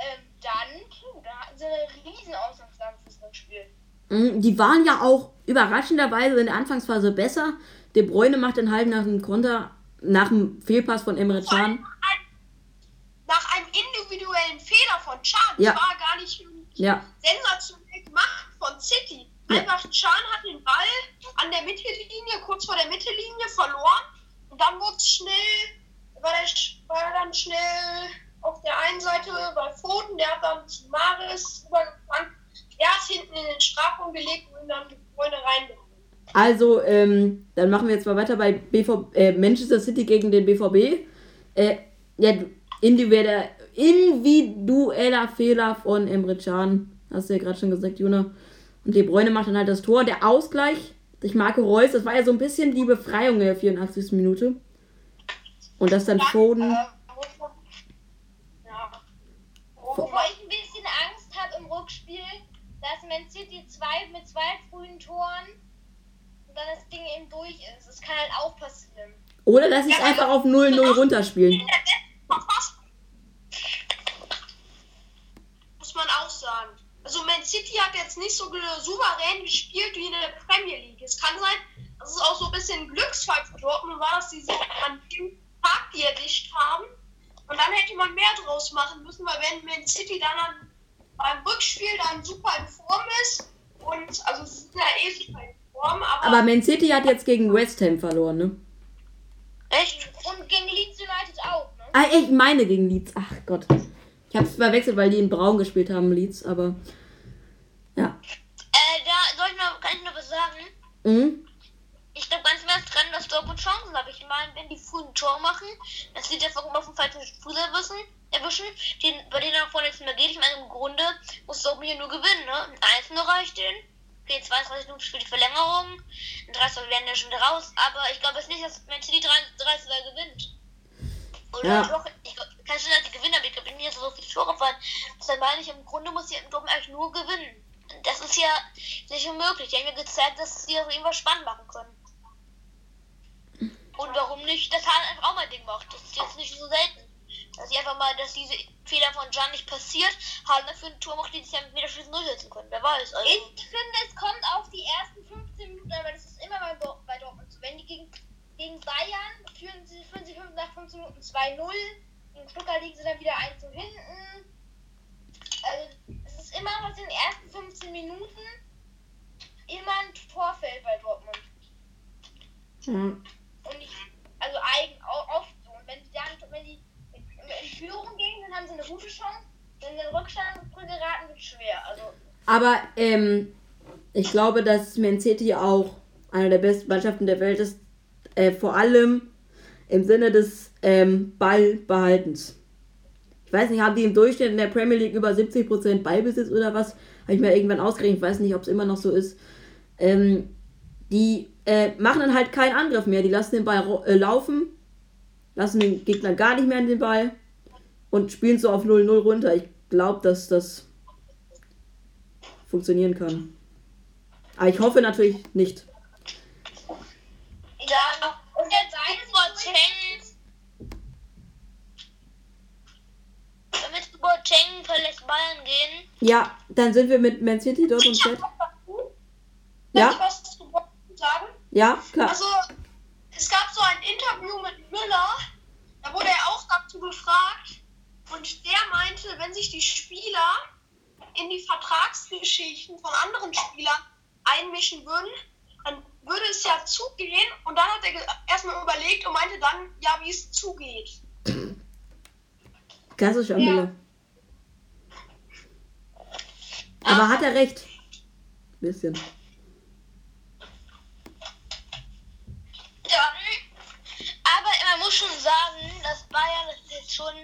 ähm, dann, puh, da hatten sie eine riesen Ausgangslage fürs Rückspiel. Mhm, Die waren ja auch überraschenderweise in der Anfangsphase besser. De Bruyne macht dann halt nach dem Konter, nach dem Fehlpass von Emre Can. Nach einem individuellen Fehler von Chan. Ja. Das war gar nicht Ja, sensationell gemacht von City. Ja. Einfach Chan hat den Ball an der Mittellinie, kurz vor der Mittellinie verloren. Und dann wurde es schnell, war, der, war er dann schnell auf der einen Seite bei Foden, der hat dann zu Maris rübergefangen. Der hat hinten in den Strafraum gelegt und dann die Freunde reingehauen. also, ähm, dann machen wir jetzt mal weiter bei BV, äh, Manchester City gegen den BVB. Äh, ja, individueller, individueller Fehler von Emre Can. Hast du ja gerade schon gesagt, Juna. Und De Bruyne macht dann halt das Tor. Der Ausgleich durch Marco Reus, das war ja so ein bisschen die Befreiung in der 84. Minute. Und das dann Foden. Äh, wo- ja. Wovor ich ein bisschen Angst habe im Rückspiel, dass Man City zwei mit zwei frühen Toren dann das Ding eben durch ist. Das kann halt auch passieren. Oder dass sie es einfach auf 0-0 runterspielen. Muss man auch sagen. Also Man City hat jetzt nicht so souverän gespielt wie in der Premier League. Es kann sein, dass es auch so ein bisschen Glücksfall für Dortmund war, dass sie sich an dem Tag die erwischt haben. Und dann hätte man mehr draus machen müssen, weil wenn Man City dann an, beim Rückspiel dann super in Form ist und also es ist ja eh super in Form, aber, Aber Man City hat jetzt gegen West Ham verloren, ne? Echt? Und gegen Leeds United auch, ne? Ah, ich meine gegen Leeds. Ach Gott. Ich hab's verwechselt, weil die in Braun gespielt haben, Leeds, aber. Ja. Äh, da soll ich noch, kann ich noch was sagen? Mhm. Ich glaube ganz mehr dran, dass Dortmund Chancen hat. Ich meine, wenn die früh ein Tor machen, dass sie einfach immer auf den falschen Fuß erwischen, erwischen den, bei denen vorne nichts mehr geht. Ich meine, im Grunde muss Dortmund hier nur gewinnen, ne? Ein 1 reicht denen. Okay, 22 Minuten für die Verlängerung. In 30 werden ja schon raus. Aber ich glaube jetzt nicht, dass Man City 30 gewinnt. Oder Ja. doch, ich kann schon, die gewinnen, aber ich glaube nicht, dass so viele Tore fallen. Deshalb meine ich, im Grunde muss hier Dortmund eigentlich nur gewinnen. Das ist ja nicht unmöglich. Die haben ja gezeigt, dass sie das irgendwas spannend machen können. Und warum nicht, dass Haaland einfach auch mal Ding macht. Das ist jetzt nicht so selten. Dass sie einfach mal, dass diese Fehler von Can nicht passiert, Haaland dafür ein Tor macht, die sich ja mit Meterschüssen durchsetzen können. Wer weiß. Also, Ich finde, es kommt auf die ersten 15 Minuten, aber das ist immer bei, Dor- bei Dortmund so. Wenn die gegen, gegen Bayern führen sie, führen sie fünf- nach 15 Minuten 2-0, gegen Stuttgart liegen sie dann wieder 1 zu hinten. Also, es ist immer aus den ersten 15 Minuten immer ein Torfeld bei Dortmund. ja. Und ich, also eigen, oft so. Und wenn die dann, wenn die in, Führung gehen, dann haben sie eine gute Chance. Wenn sie in Rückstand geraten, wird schwer. Also, Aber ähm, ich glaube, dass Man City auch eine der besten Mannschaften der Welt ist. Äh, vor allem im Sinne des ähm, Ballbehaltens. Ich weiß nicht, haben die im Durchschnitt in der Premier League über 70% Ballbesitz oder was? Habe ich mir irgendwann ausgerechnet. Ich weiß nicht, ob es immer noch so ist. Ähm, die äh, machen dann halt keinen Angriff mehr. Die lassen den Ball äh, laufen, lassen den Gegner gar nicht mehr an den Ball und spielen so auf 0-0 runter. Ich glaube, dass das funktionieren kann. Aber ich hoffe natürlich nicht. ja, und der Seite Boateng. Damit Boateng verlässt Bayern gehen. Ja, dann sind wir mit Man City dort im Chat. Ja? Dortmund? Ja, klar. Also, es gab so ein Interview mit Müller, da wurde er auch dazu befragt und der meinte, wenn sich die Spieler in die Vertragsgeschichten von anderen Spielern einmischen würden, dann würde es ja zugehen und dann hat er erstmal überlegt und meinte dann, ja, wie es zugeht. Klassischer Müller. Aber hat er recht? Bisschen. Ja, aber man muss schon sagen, dass Bayern das jetzt schon.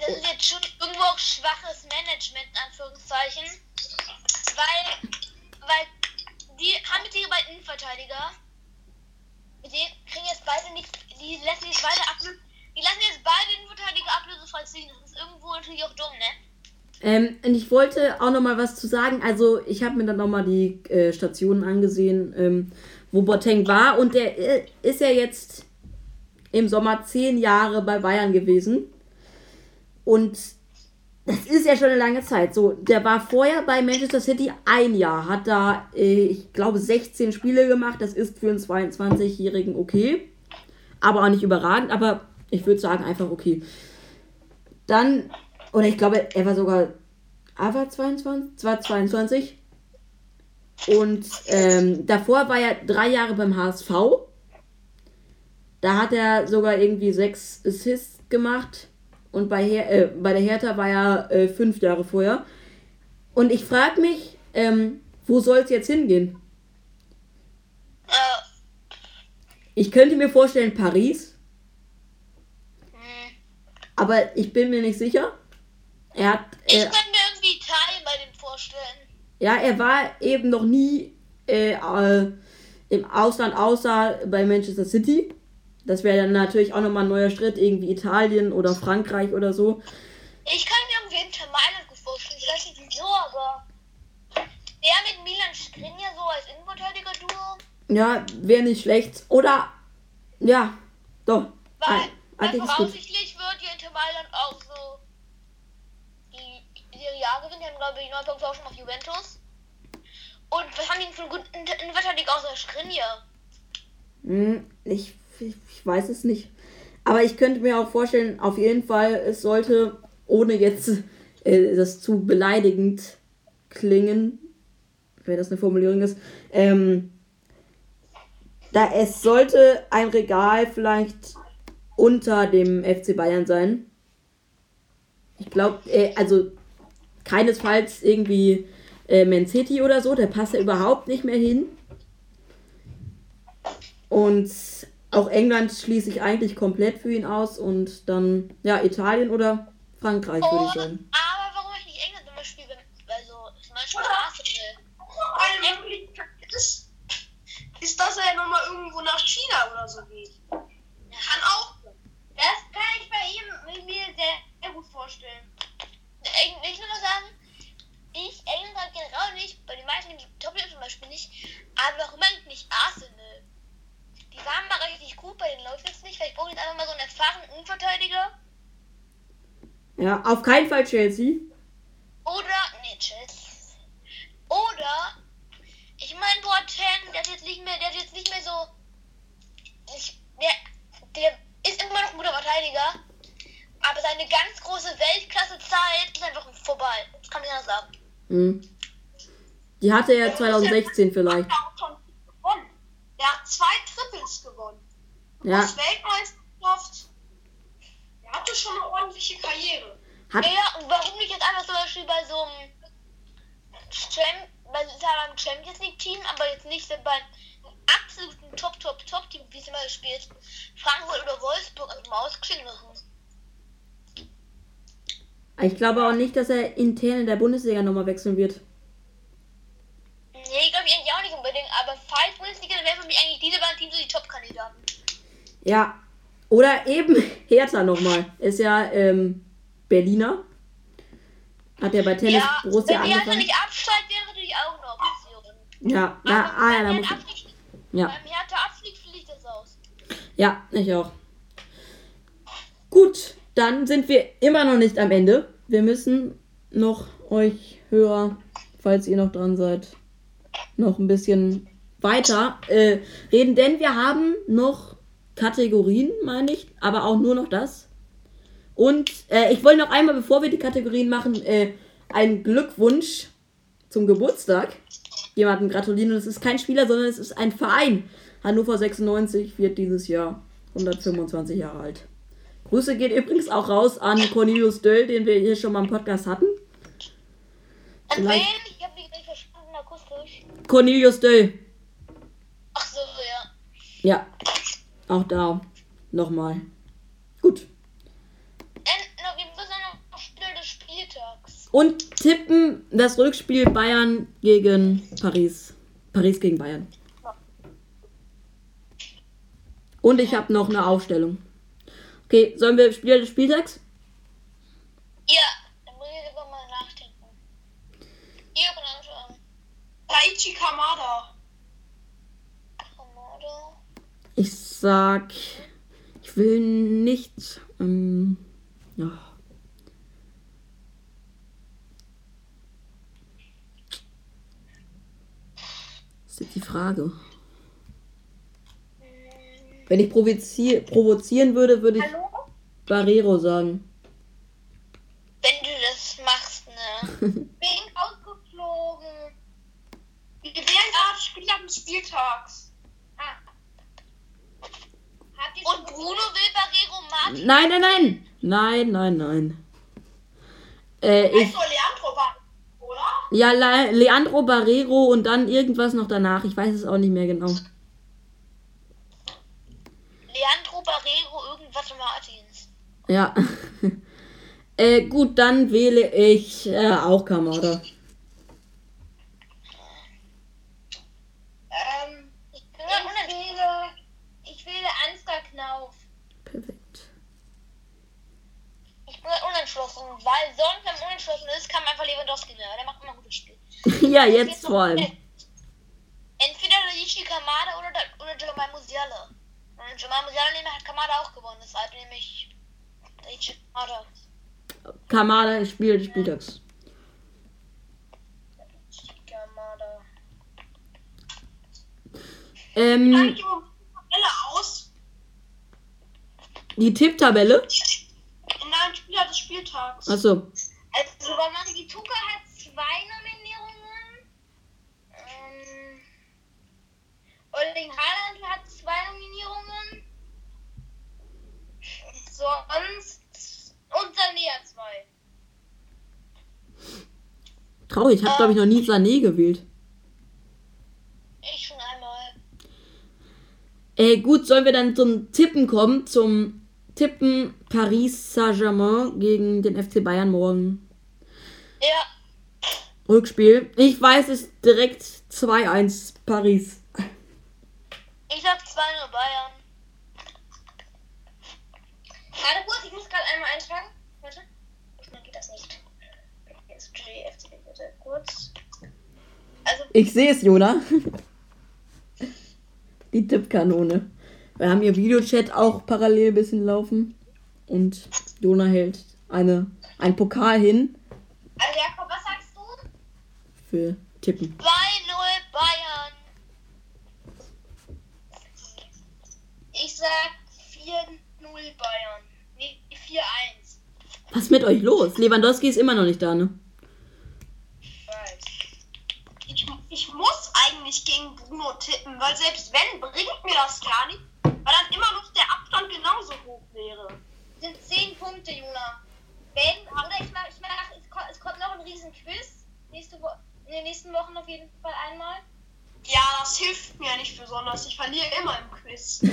Das ist jetzt schon irgendwo auch schwaches Management, in Anführungszeichen. Weil, weil die haben jetzt ihre beiden Innenverteidiger. Mit denen kriegen jetzt beide nichts. Die lassen jetzt beide ablösen. Die lassen jetzt beide Innenverteidiger ablösefrei ziehen. Das ist irgendwo natürlich auch dumm, ne? Ähm, und ich wollte auch noch mal was zu sagen. Also, ich habe mir dann noch mal die äh, Stationen angesehen, ähm, wo Boateng war. Und der äh, ist ja jetzt im Sommer zehn Jahre bei Bayern gewesen. Und das ist ja schon eine lange Zeit. So, der war vorher bei Manchester City ein Jahr, hat da, äh, ich glaube, 16 Spiele gemacht. Das ist für einen 22-Jährigen okay. Aber auch nicht überragend. Aber ich würde sagen, einfach okay. Dann, oder ich glaube, er war sogar, er war 22, war 22. Und ähm, davor war er drei Jahre beim HSV. Da hat er sogar irgendwie sechs Assists gemacht. Und bei, Her äh, bei der Hertha war er äh, fünf Jahre vorher. Und ich frage mich, ähm, wo soll es jetzt hingehen? Äh, Ich könnte mir vorstellen, Paris. hm. Aber ich bin mir nicht sicher. Er hat. Ich Er, kann mir irgendwie Italien bei dem vorstellen. Ja, er war eben noch nie äh, äh, im Ausland, außer bei Manchester City. Das wäre dann natürlich auch nochmal ein neuer Schritt, irgendwie Italien oder Frankreich oder so. Ich kann mir irgendwie Inter Mailand gut vorstellen. Ich weiß nicht wieso, aber Der mit Milan Skriniar so als Innenverteidiger-Duo. Ja, wäre nicht schlecht. Oder, ja, doch. Weil, weil voraussichtlich wird ja Inter Mailand auch Serie A gewinnen. Die haben, glaube ich, 9 Punkte auch schon auf Juventus. Und was haben die für einen guten Innenverteidiger außer Skriniar? Hm, ich, ich, ich weiß es nicht. Aber ich könnte mir auch vorstellen, auf jeden Fall, es sollte, ohne jetzt äh, das zu beleidigend klingen, wenn das eine Formulierung ist, ähm, da es sollte ein Regal vielleicht unter dem FC Bayern sein. Ich glaube, äh, also keinesfalls irgendwie äh, Man City oder so, der passt ja überhaupt nicht mehr hin. Und auch England schließe ich eigentlich komplett für ihn aus und dann, ja, Italien oder Frankreich, würde ich sagen. aber warum ich nicht England zum Beispiel, wenn- also zum Beispiel Arsenal. Möglichkeit ist, ist, dass er nochmal irgendwo nach China oder so geht. Kann auch. sein. Das kann ich bei ihm mir sehr, sehr gut vorstellen. Eng- Ich will nur sagen, ich England generell nicht, bei den meisten top zum Beispiel nicht, aber warum eigentlich nicht Arsenal? Die waren mal richtig gut, bei denen läuft jetzt nicht, vielleicht brauchen die einfach mal so einen erfahrenen Innenverteidiger. Ja, auf keinen Fall Chelsea. Oder, nee, Chelsea. Oder, ich meine, Boateng, der ist jetzt nicht mehr, der ist jetzt nicht mehr so, ich, der, der ist immer noch ein guter Verteidiger, aber seine ganz große Weltklasse-Zeit ist einfach vorbei. Das kann ich ja sagen. Hm. Die hatte er 2016 vielleicht. Der hat zwei Triples gewonnen. Ja, Das Weltmeisterschaft. Der hatte schon eine ordentliche Karriere. hat, Ja, und warum nicht jetzt einfach zum Beispiel bei so einem Champ, bei so einem Champions League Team, aber jetzt nicht beim absoluten Top, Top, Top Team, wie es immer spielt, Frankfurt oder Wolfsburg einfach mal ausgeschieden machen. ich glaube auch nicht, dass er intern in der Bundesliga nochmal wechseln wird. Nee, glaube ich eigentlich auch nicht unbedingt, aber falls Bundesliga, dann wären für mich eigentlich diese beiden Teams so die Top-Kandidaten. Ja, oder eben Hertha nochmal. Ist ja ähm, Berliner. Hat ja bei Tennis Ja, Borussia wenn die Hertha angefangen. nicht absteigt, wäre natürlich auch eine Option. Ja, na, ah, ja, da muss abfliegt, Ja, beim Hertha abfliegt, fliegt das aus. ja, ich auch. Gut, dann sind wir immer noch nicht am Ende. Wir müssen noch euch Hörer, falls ihr noch dran seid, noch ein bisschen weiter äh, reden, denn wir haben noch Kategorien, meine ich, aber auch nur noch das. Und äh, ich wollte noch einmal, bevor wir die Kategorien machen, äh, einen Glückwunsch zum Geburtstag jemanden gratulieren. Und es ist kein Spieler, sondern es ist ein Verein. Hannover 96 wird dieses Jahr 125 Jahre alt. Grüße geht übrigens auch raus an Cornelius Döll, den wir hier schon mal im Podcast hatten. An wen? Ich habe die nicht verstanden, akustisch. Cornelius Döll. Ach so, ja. Ja, auch da nochmal. Gut. Und noch, wir müssen noch Spiel des Spieltags. Und tippen das Rückspiel Bayern gegen Paris. Paris gegen Bayern. Und ich habe noch eine Aufstellung. Okay, sollen wir Spiel des Spieltags? Ja, dann muss ich aber mal nachdenken. Ihr könnt anschauen. Daichi Kamada. Komodo. Ich sag, ich will nicht. Ähm, ja. Das ist jetzt die Frage. Wenn ich provozier provozieren würde, würde ich Hallo? Barrero sagen. Wenn du das machst, ne? Bin ausgeflogen. Wir wären des Spieltags. Ah. Und Bruno will Barrero Martin. Nein, nein, nein. Nein, nein, nein. Äh, ich, Also Leandro war, oder? ja, Le Leandro Barrero und dann irgendwas noch danach. Ich weiß es auch nicht mehr genau. Leandro Barrero, irgendwas Martins. Ja. äh, gut, dann wähle ich äh, auch Kamada. Ähm, Ich bin ich ja unentschieden. wähle, ich wähle Ansgar Knauf. Perfekt. Ich bin halt unentschlossen, weil sonst, wenn man unentschlossen ist, kann man einfach Lewandowski mehr. Der macht immer ein gutes Spiel. ja, jetzt vor allem. Entweder Rishi Kamada oder, oder Jamal Musiala. Und Jamal Musiala nehme, hat Kamada auch gewonnen, deshalb nehme ich Rishi Kamada. Kamada spielt Spieltags. Kamada. Ähm, die Tipptabelle. In einem Spieler des Spieltags. Achso. Also Wamaki Tuka hat zwei Nominierungen. Ähm, Erling Haaland hat zwei Nominierungen. Sonst. Und Sané hat zwei. Traurig, ich habe glaube ich noch nie Sané gewählt. Ich schon einmal. Äh, gut, sollen wir dann zum Tippen kommen? Zum Tippen Paris Saint-Germain gegen den FC Bayern morgen. Ja, Rückspiel. Ich weiß es direkt 2-1 Paris. ich sag 2-0 Bayern. Warte kurz, ich muss gerade einmal eintragen. Warte. Schnell geht das nicht. Jetzt GFC, bitte kurz. Also, Ich sehe es, Jona. Die Tippkanone. Wir haben hier Videochat auch parallel ein bisschen laufen. Und Jona hält eine, ein Pokal hin also Jakob, was sagst du? für Tippen. 2-0 Bayern. Ich sag 4-0 Bayern. Nee, 4-1. Was ist mit euch los? Lewandowski ist immer noch nicht da, ne? Ich, ich muss eigentlich gegen Bruno tippen, weil selbst wenn, bringt mir das gar nicht, weil dann immer noch der Abstand genauso hoch wäre. sind 10 Punkte, Juna. Wenn, oder ich mach, ich mach, es, kommt, es kommt noch ein riesen Quiz. Nächste Wo in den nächsten Wochen auf jeden Fall einmal. Ja, das hilft mir nicht besonders. Ich verliere immer im Quiz.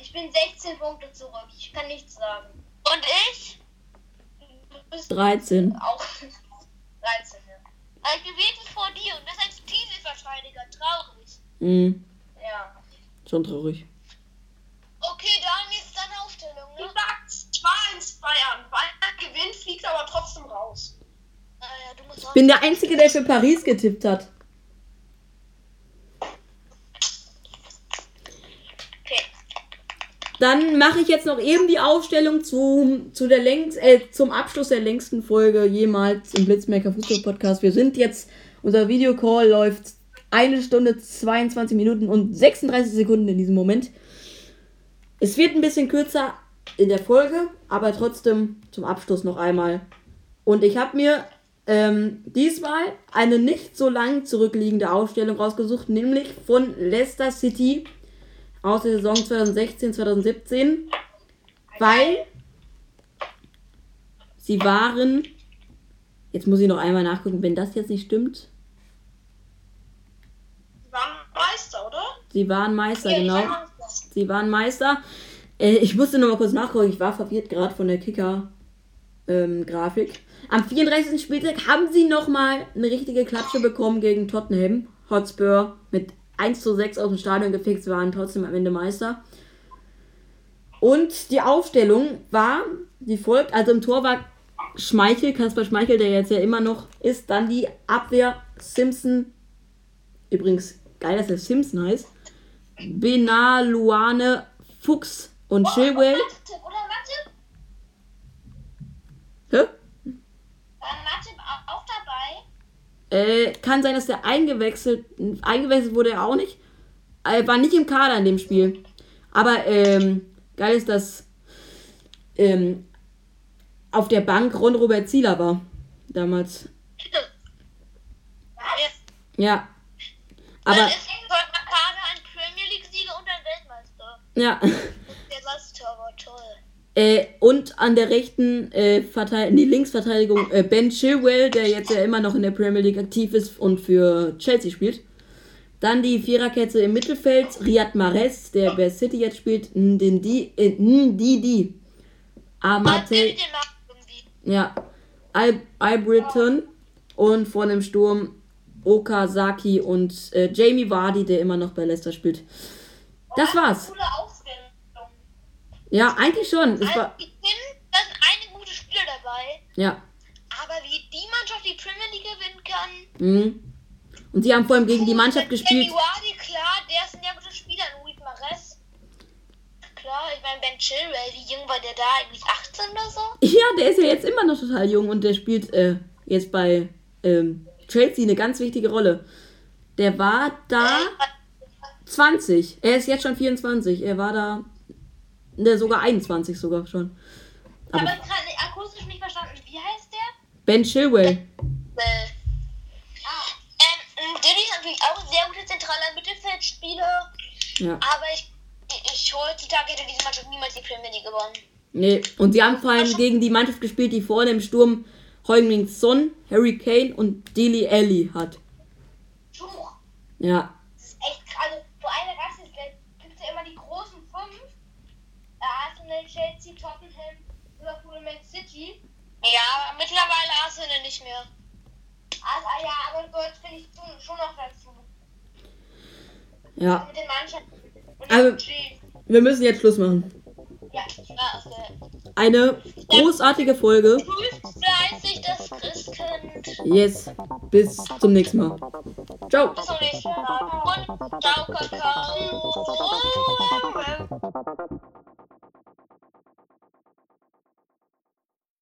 Ich bin 16 Punkte zurück. Ich kann nichts sagen. Und ich? Du bist 13. auch 13, ja. Ein gewähltes vor dir und das als Titelverteidiger. Traurig. Mhm. Ja. Schon traurig. Okay, dann ist deine Aufstellung, ne? sag 2-1 Bayern. Bayern gewinnt, fliegt aber trotzdem raus. Naja, du musst Ich bin der Einzige, der für Paris getippt hat. Okay. Dann mache ich jetzt noch eben die Aufstellung zum, zu der längst, äh, zum Abschluss der längsten Folge jemals im Blitzmerker Fußball Podcast. Wir sind jetzt, unser Videocall läuft eine Stunde 22 Minuten und 36 Sekunden in diesem Moment. Es wird ein bisschen kürzer in der Folge, aber trotzdem zum Abschluss noch einmal. Und ich habe mir ähm, diesmal eine nicht so lang zurückliegende Aufstellung rausgesucht, nämlich von Leicester City aus der Saison 2016, 2017, weil sie waren, jetzt muss ich noch einmal nachgucken, wenn das jetzt nicht stimmt, Die waren Meister, oder? Sie waren Meister, Ja, die genau. Meister. Sie waren Meister. Äh, ich musste noch mal kurz nachgucken, ich war verwirrt gerade von der Kicker-Grafik. Am 34. Spieltag haben sie noch mal eine richtige Klatsche bekommen gegen Tottenham. Hotspur mit 1 zu 6 aus dem Stadion gefixt, waren trotzdem am Ende Meister. Und die Aufstellung war wie folgt. Also im Tor war Schmeichel, Kasper Schmeichel, der jetzt ja immer noch ist. Dann die Abwehr Simpson. Übrigens, geil, dass der Simpson heißt. Benaluane, Fuchs und Chilwell. Matip, oder Matip? Hä? War Matip au- auch dabei? Äh, kann sein, dass der eingewechselt, eingewechselt wurde er auch nicht. Er war nicht im Kader in dem Spiel. Aber ähm, geil ist, dass ähm, auf der Bank Ron Robert Zieler war. Damals. Ja. Aber, ja. Der Gasttorwart, toll. Äh, und an der rechten äh, Verteil die Linksverteidigung äh, Ben Chilwell, der jetzt ja immer noch in der Premier League aktiv ist und für Chelsea spielt. Dann die Viererkette im Mittelfeld, Riyad Mahrez, der bei City jetzt spielt, Ndidi, äh, Ndidi, Amate, ja, Al Albritton und vor dem Sturm Okazaki und äh, Jamie Vardy, der immer noch bei Leicester spielt. Das war's. Ja, eigentlich schon. Es Also, war, ich finde, da sind einige gute Spieler dabei. ja, Aber wie die Mannschaft Mhm. Und sie haben vor allem gegen die Mannschaft gespielt. Wardy, klar, der ist ein sehr guter Spieler. Luis Mares. Klar, ich meine, Ben Chilwell, wie jung war der da? Eigentlich 18 oder so? Ja, der ist ja jetzt immer noch total jung und der spielt äh, jetzt bei ähm, Chelsea eine ganz wichtige Rolle. Der war da 20. Er ist jetzt schon 24. Er war da ne, sogar 21 sogar schon. Ich habe gerade akustisch nicht verstanden. Wie heißt der? Ben Chilwell. Äh, ähm, Dilly ist natürlich auch ein sehr guter zentraler Mittelfeldspieler. Ja. Aber ich, ich heutzutage hätte diese Mannschaft niemals die Premier League gewonnen. Nee, und sie haben vor allem gegen die Mannschaft gespielt, die vorne im Sturm Heung-Min Son, Harry Kane und Deli Alli hat. Ja. Ja, mittlerweile Arsenal nicht mehr. Also, ja, aber gehört, finde ich, schon noch dazu. Ja. Mit den Mannschaften. Also, wir müssen jetzt Schluss machen. Ja, Eine großartige Folge. Prüft fleißig das Christkind. Yes. Bis zum nächsten Mal. Ciao. Bis zum nächsten Mal. Und ciao, Kakao.